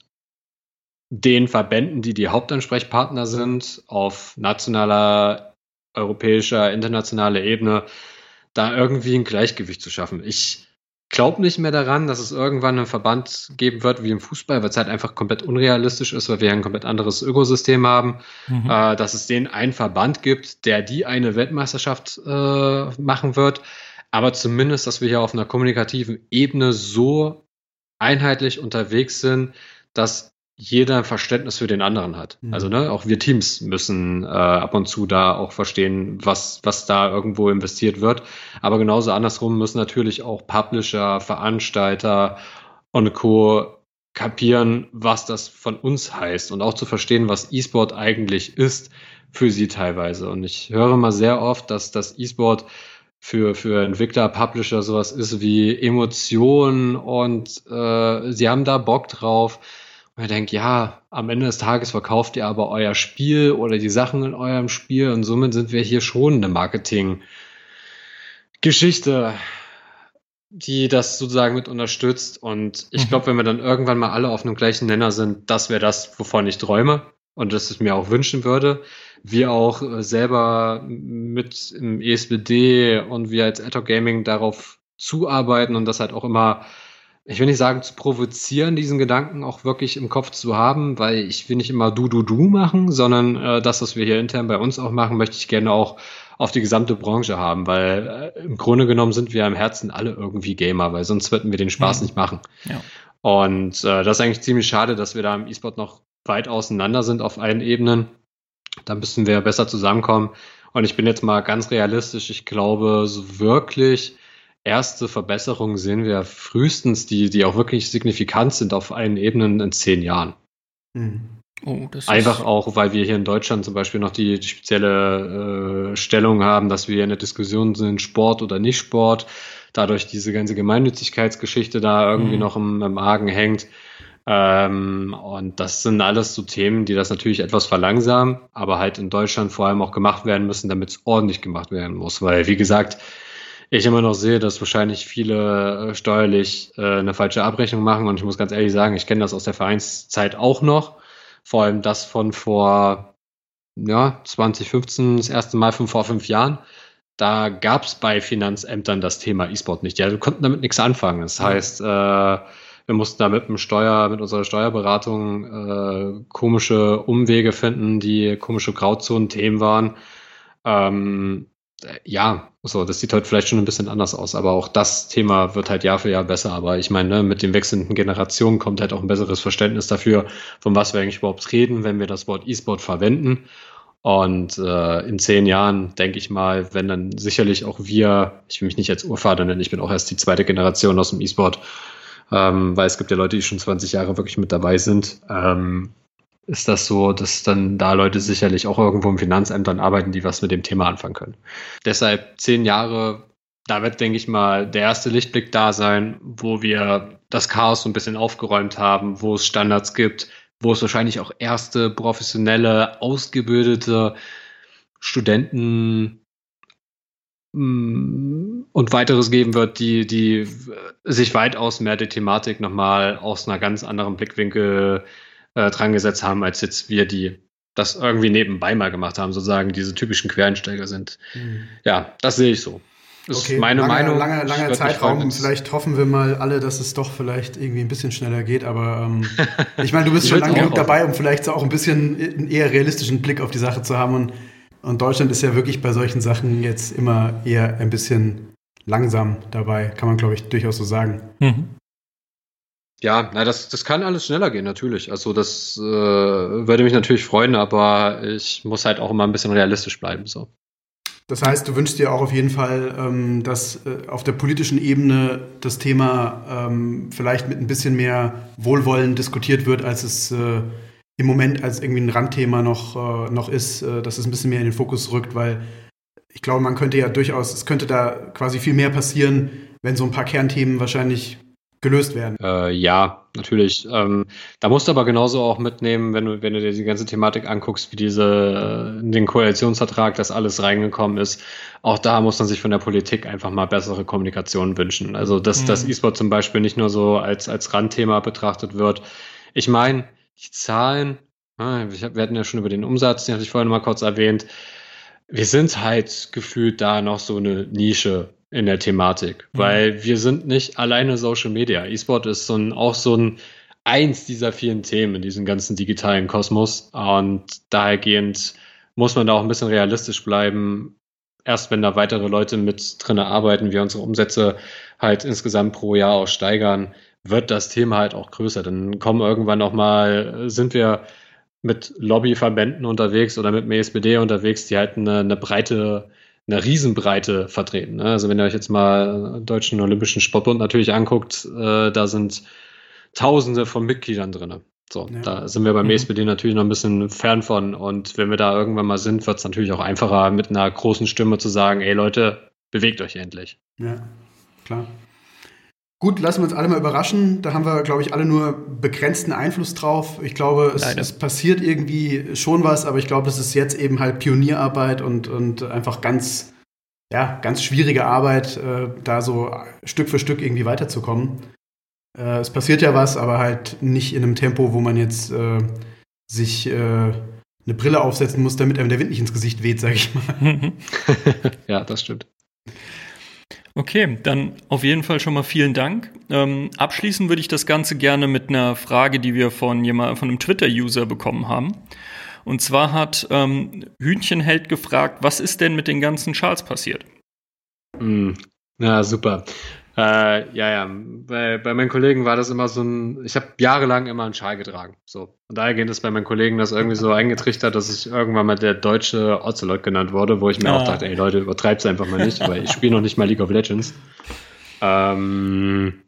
den Verbänden, die die Hauptansprechpartner sind, auf nationaler, europäischer, internationaler Ebene, da irgendwie ein Gleichgewicht zu schaffen. Ich glaube nicht mehr daran, dass es irgendwann einen Verband geben wird wie im Fußball, weil es halt einfach komplett unrealistisch ist, weil wir ein komplett anderes Ökosystem haben, mhm. äh, dass es den einen Verband gibt, der die eine Weltmeisterschaft äh, machen wird, aber zumindest, dass wir hier auf einer kommunikativen Ebene so einheitlich unterwegs sind, dass jeder Verständnis für den anderen hat. Mhm. Also ne, auch wir Teams müssen äh, ab und zu da auch verstehen, was, was da irgendwo investiert wird. Aber genauso andersrum müssen natürlich auch Publisher, Veranstalter und Co. kapieren, was das von uns heißt und auch zu verstehen, was E-Sport eigentlich ist für sie teilweise. Und ich höre mal sehr oft, dass das E-Sport für, für Entwickler, Publisher sowas ist wie Emotionen und äh, sie haben da Bock drauf und ich denke, ja, am Ende des Tages verkauft ihr aber euer Spiel oder die Sachen in eurem Spiel und somit sind wir hier schon eine Marketing-Geschichte, die das sozusagen mit unterstützt. Und ich mhm. glaube, wenn wir dann irgendwann mal alle auf einem gleichen Nenner sind, das wäre das, wovon ich träume und das ich mir auch wünschen würde. Wir auch äh, selber mit im ESBD und wir als Adhoc Gaming darauf zuarbeiten und das halt auch immer ich will nicht sagen zu provozieren, diesen Gedanken auch wirklich im Kopf zu haben, weil ich will nicht immer du, du, du machen, sondern äh, das, was wir hier intern bei uns auch machen, möchte ich gerne auch auf die gesamte Branche haben, weil äh, im Grunde genommen sind wir im Herzen alle irgendwie Gamer, weil sonst würden wir den Spaß mhm. nicht machen. Ja. Und äh, das ist eigentlich ziemlich schade, dass wir da im E-Sport noch weit auseinander sind auf allen Ebenen. Da müssen wir besser zusammenkommen. Und ich bin jetzt mal ganz realistisch. Ich glaube, so wirklich erste Verbesserungen sehen wir frühestens, die, die auch wirklich signifikant sind auf allen Ebenen in zehn Jahren. Mhm. Oh, Einfach auch, weil wir hier in Deutschland zum Beispiel noch die, die spezielle äh, Stellung haben, dass wir in der Diskussion sind, Sport oder nicht Sport. Dadurch diese ganze Gemeinnützigkeitsgeschichte da irgendwie mhm. noch im, im Argen hängt. Ähm, und das sind alles so Themen, die das natürlich etwas verlangsamen, aber halt in Deutschland vor allem auch gemacht werden müssen, damit es ordentlich gemacht werden muss. Weil, wie gesagt, ich immer noch sehe, dass wahrscheinlich viele äh, steuerlich äh, eine falsche Abrechnung machen. Und ich muss ganz ehrlich sagen, ich kenne das aus der Vereinszeit auch noch. Vor allem das von vor ja, 2015, das erste Mal von vor fünf Jahren. Da gab es bei Finanzämtern das Thema E-Sport nicht. Ja, wir konnten damit nichts anfangen. Das heißt, äh, wir mussten da mit dem Steuer, mit unserer Steuerberatung äh, komische Umwege finden, die komische Grauzonen-Themen waren. Ähm, ja, so, das sieht heute vielleicht schon ein bisschen anders aus, aber auch das Thema wird halt Jahr für Jahr besser. Aber ich meine, ne, mit den wechselnden Generationen kommt halt auch ein besseres Verständnis dafür, von was wir eigentlich überhaupt reden, wenn wir das Wort E-Sport verwenden. Und äh, in zehn Jahren, denke ich mal, wenn dann sicherlich auch wir, ich will mich nicht als Urvater nennen, ich bin auch erst die zweite Generation aus dem E-Sport, ähm, weil es gibt ja Leute, die schon 20 Jahre wirklich mit dabei sind. Ähm, ist das so, dass dann da Leute sicherlich auch irgendwo im Finanzämtern arbeiten, die was mit dem Thema anfangen können. Deshalb zehn Jahre, da wird, denke ich mal, der erste Lichtblick da sein, wo wir das Chaos so ein bisschen aufgeräumt haben, wo es Standards gibt, wo es wahrscheinlich auch erste professionelle, ausgebildete Studenten und weiteres geben wird, die, die sich weitaus mehr die Thematik nochmal aus einer ganz anderen Blickwinkel äh, dran gesetzt haben, als jetzt wir, die das irgendwie nebenbei mal gemacht haben, sozusagen diese typischen Quereinsteiger sind. Mhm. Ja, das sehe ich so. Das okay, ist meine lange, Meinung. Langer, langer Zeitraum. Vielleicht hoffen wir mal alle, dass es doch vielleicht irgendwie ein bisschen schneller geht. Aber ähm, ich meine, du bist schon lange genug dabei, um vielleicht so auch ein bisschen einen eher realistischen Blick auf die Sache zu haben. Und, und Deutschland ist ja wirklich bei solchen Sachen jetzt immer eher ein bisschen langsam dabei, kann man, glaube ich, durchaus so sagen. Mhm. Ja, na, das, das kann alles schneller gehen, natürlich. Also das äh, würde mich natürlich freuen, aber ich muss halt auch immer ein bisschen realistisch bleiben. So. Das heißt, du wünschst dir auch auf jeden Fall, ähm, dass äh, auf der politischen Ebene das Thema ähm, vielleicht mit ein bisschen mehr Wohlwollen diskutiert wird, als es äh, im Moment als irgendwie ein Randthema noch, äh, noch ist, äh, dass es ein bisschen mehr in den Fokus rückt, weil ich glaube, man könnte ja durchaus, es könnte da quasi viel mehr passieren, wenn so ein paar Kernthemen wahrscheinlich gelöst werden. Äh, ja, natürlich. Ähm, da musst du aber genauso auch mitnehmen, wenn du, wenn du dir die ganze Thematik anguckst, wie diese, in den Koalitionsvertrag, dass alles reingekommen ist. Auch da muss man sich von der Politik einfach mal bessere Kommunikation wünschen. Also, dass mhm. das E-Sport zum Beispiel nicht nur so als, als Randthema betrachtet wird. Ich meine, die Zahlen, ah, wir hatten ja schon über den Umsatz, den hatte ich vorhin mal kurz erwähnt. Wir sind halt gefühlt da noch so eine Nische in der Thematik, mhm. weil wir sind nicht alleine Social Media. E-Sport ist so ein, auch so ein eins dieser vielen Themen in diesem ganzen digitalen Kosmos und dahergehend muss man da auch ein bisschen realistisch bleiben. Erst wenn da weitere Leute mit drin arbeiten, wir unsere Umsätze halt insgesamt pro Jahr auch steigern, wird das Thema halt auch größer. Dann kommen irgendwann noch mal, sind wir mit Lobbyverbänden unterwegs oder mit dem ESPD unterwegs, die halt eine, eine breite, eine Riesenbreite vertreten. Ne? Also wenn ihr euch jetzt mal Deutschen Olympischen Sportbund natürlich anguckt, äh, da sind Tausende von Mitgliedern drin. So, ja. da sind wir beim mhm. ESPD natürlich noch ein bisschen fern von. Und wenn wir da irgendwann mal sind, wird es natürlich auch einfacher, mit einer großen Stimme zu sagen, ey Leute, bewegt euch endlich. Ja, klar. Gut, lassen wir uns alle mal überraschen. Da haben wir, glaube ich, alle nur begrenzten Einfluss drauf. Ich glaube, es, es, passiert irgendwie schon was, aber ich glaube, das ist jetzt eben halt Pionierarbeit und, und einfach ganz, ja, ganz schwierige Arbeit, äh, da so Stück für Stück irgendwie weiterzukommen. Äh, es passiert ja was, aber halt nicht in einem Tempo, wo man jetzt äh, sich äh, eine Brille aufsetzen muss, damit einem der Wind nicht ins Gesicht weht, sage ich mal. ja, das stimmt. Okay, dann auf jeden Fall schon mal vielen Dank. Ähm, abschließen würde ich das Ganze gerne mit einer Frage, die wir von jemand, von einem Twitter-User bekommen haben. Und zwar hat ähm, Hühnchenheld gefragt, was ist denn mit den ganzen Schals passiert? Mm, na, super. Äh, ja, ja. Bei, bei meinen Kollegen war das immer so ein. Ich habe jahrelang immer einen Schal getragen. So. Und daher geht es bei meinen Kollegen das irgendwie so eingetrichtert, dass ich irgendwann mal der deutsche Ocelot genannt wurde, wo ich mir ah. auch dachte, ey Leute, übertreib's einfach mal nicht, weil ich spiele noch nicht mal League of Legends. Ähm,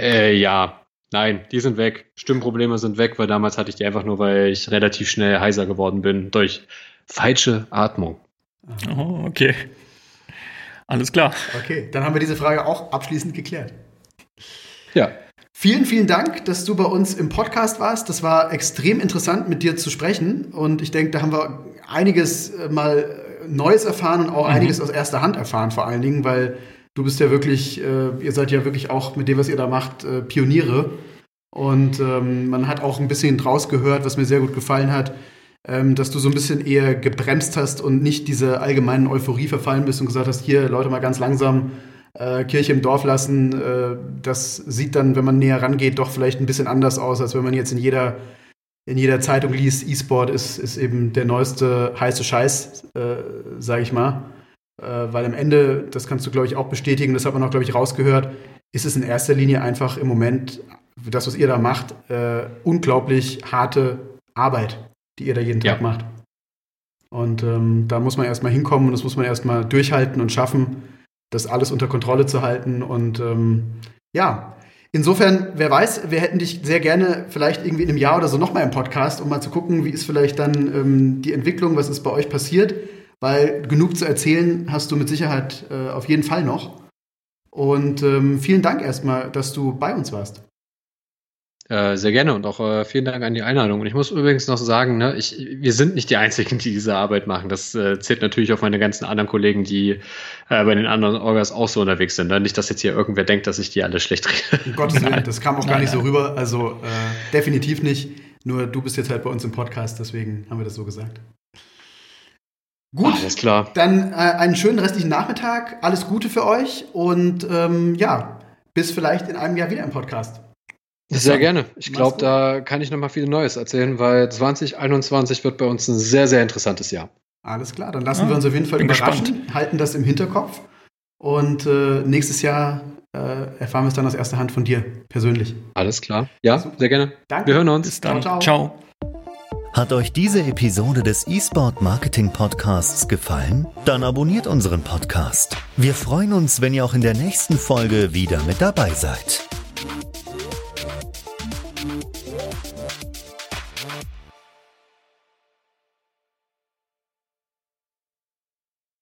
äh, ja, nein, die sind weg. Stimmprobleme sind weg, weil damals hatte ich die einfach nur, weil ich relativ schnell heiser geworden bin durch falsche Atmung. Oh, okay. Alles klar. Okay, dann haben wir diese Frage auch abschließend geklärt. Ja. Vielen, vielen Dank, dass du bei uns im Podcast warst. Das war extrem interessant, mit dir zu sprechen. Und ich denke, da haben wir einiges äh, mal Neues erfahren und auch mhm. einiges aus erster Hand erfahren, vor allen Dingen, weil du bist ja wirklich, äh, ihr seid ja wirklich auch mit dem, was ihr da macht, äh, Pioniere. Und ähm, man hat auch ein bisschen draus gehört, was mir sehr gut gefallen hat, ähm, dass du so ein bisschen eher gebremst hast und nicht diese allgemeinen Euphorie verfallen bist und gesagt hast, hier Leute mal ganz langsam äh, Kirche im Dorf lassen. Äh, das sieht dann, wenn man näher rangeht, doch vielleicht ein bisschen anders aus, als wenn man jetzt in jeder in jeder Zeitung liest, E-Sport ist, ist eben der neueste heiße Scheiß, äh, sage ich mal. Äh, weil am Ende, das kannst du, glaube ich, auch bestätigen, das hat man auch, glaube ich, rausgehört, ist es in erster Linie einfach im Moment, das, was ihr da macht, äh, unglaublich harte Arbeit die ihr da jeden Tag ja. macht. Und ähm, da muss man erstmal hinkommen und das muss man erstmal durchhalten und schaffen, das alles unter Kontrolle zu halten. Und ähm, ja, insofern, wer weiß, wir hätten dich sehr gerne vielleicht irgendwie in einem Jahr oder so nochmal im Podcast, um mal zu gucken, wie ist vielleicht dann ähm, die Entwicklung, was ist bei euch passiert. Weil genug zu erzählen hast du mit Sicherheit äh, auf jeden Fall noch. Und ähm, vielen Dank erstmal, dass du bei uns warst. Äh, sehr gerne und auch äh, vielen Dank an die Einladung. Und ich muss übrigens noch sagen, ne, ich, wir sind nicht die Einzigen, die diese Arbeit machen. Das äh, zählt natürlich auf meine ganzen anderen Kollegen, die äh, bei den anderen Orgas auch so unterwegs sind. Ne? Nicht, dass jetzt hier irgendwer denkt, dass ich die alle schlecht rede. Um Gottes Willen, das kam auch gar nicht so rüber. Also äh, definitiv nicht. Nur du bist jetzt halt bei uns im Podcast, deswegen haben wir das so gesagt. Gut, alles klar. Dann einen schönen restlichen Nachmittag. Alles Gute für euch und ähm, ja, bis vielleicht in einem Jahr wieder im Podcast. Sehr gerne. Ich glaube, da kann ich noch mal viel Neues erzählen, weil 2021 wird bei uns ein sehr, sehr interessantes Jahr. Alles klar, dann lassen ja, wir uns auf jeden Fall überraschen, gespannt. halten das im Hinterkopf. Und äh, nächstes Jahr äh, erfahren wir es dann aus erster Hand von dir persönlich. Alles klar. Ja, sehr gerne. Danke. Wir hören uns. Bis dann. Ciao. ciao. Hat euch diese Episode des eSport Marketing Podcasts gefallen? Dann abonniert unseren Podcast. Wir freuen uns, wenn ihr auch in der nächsten Folge wieder mit dabei seid.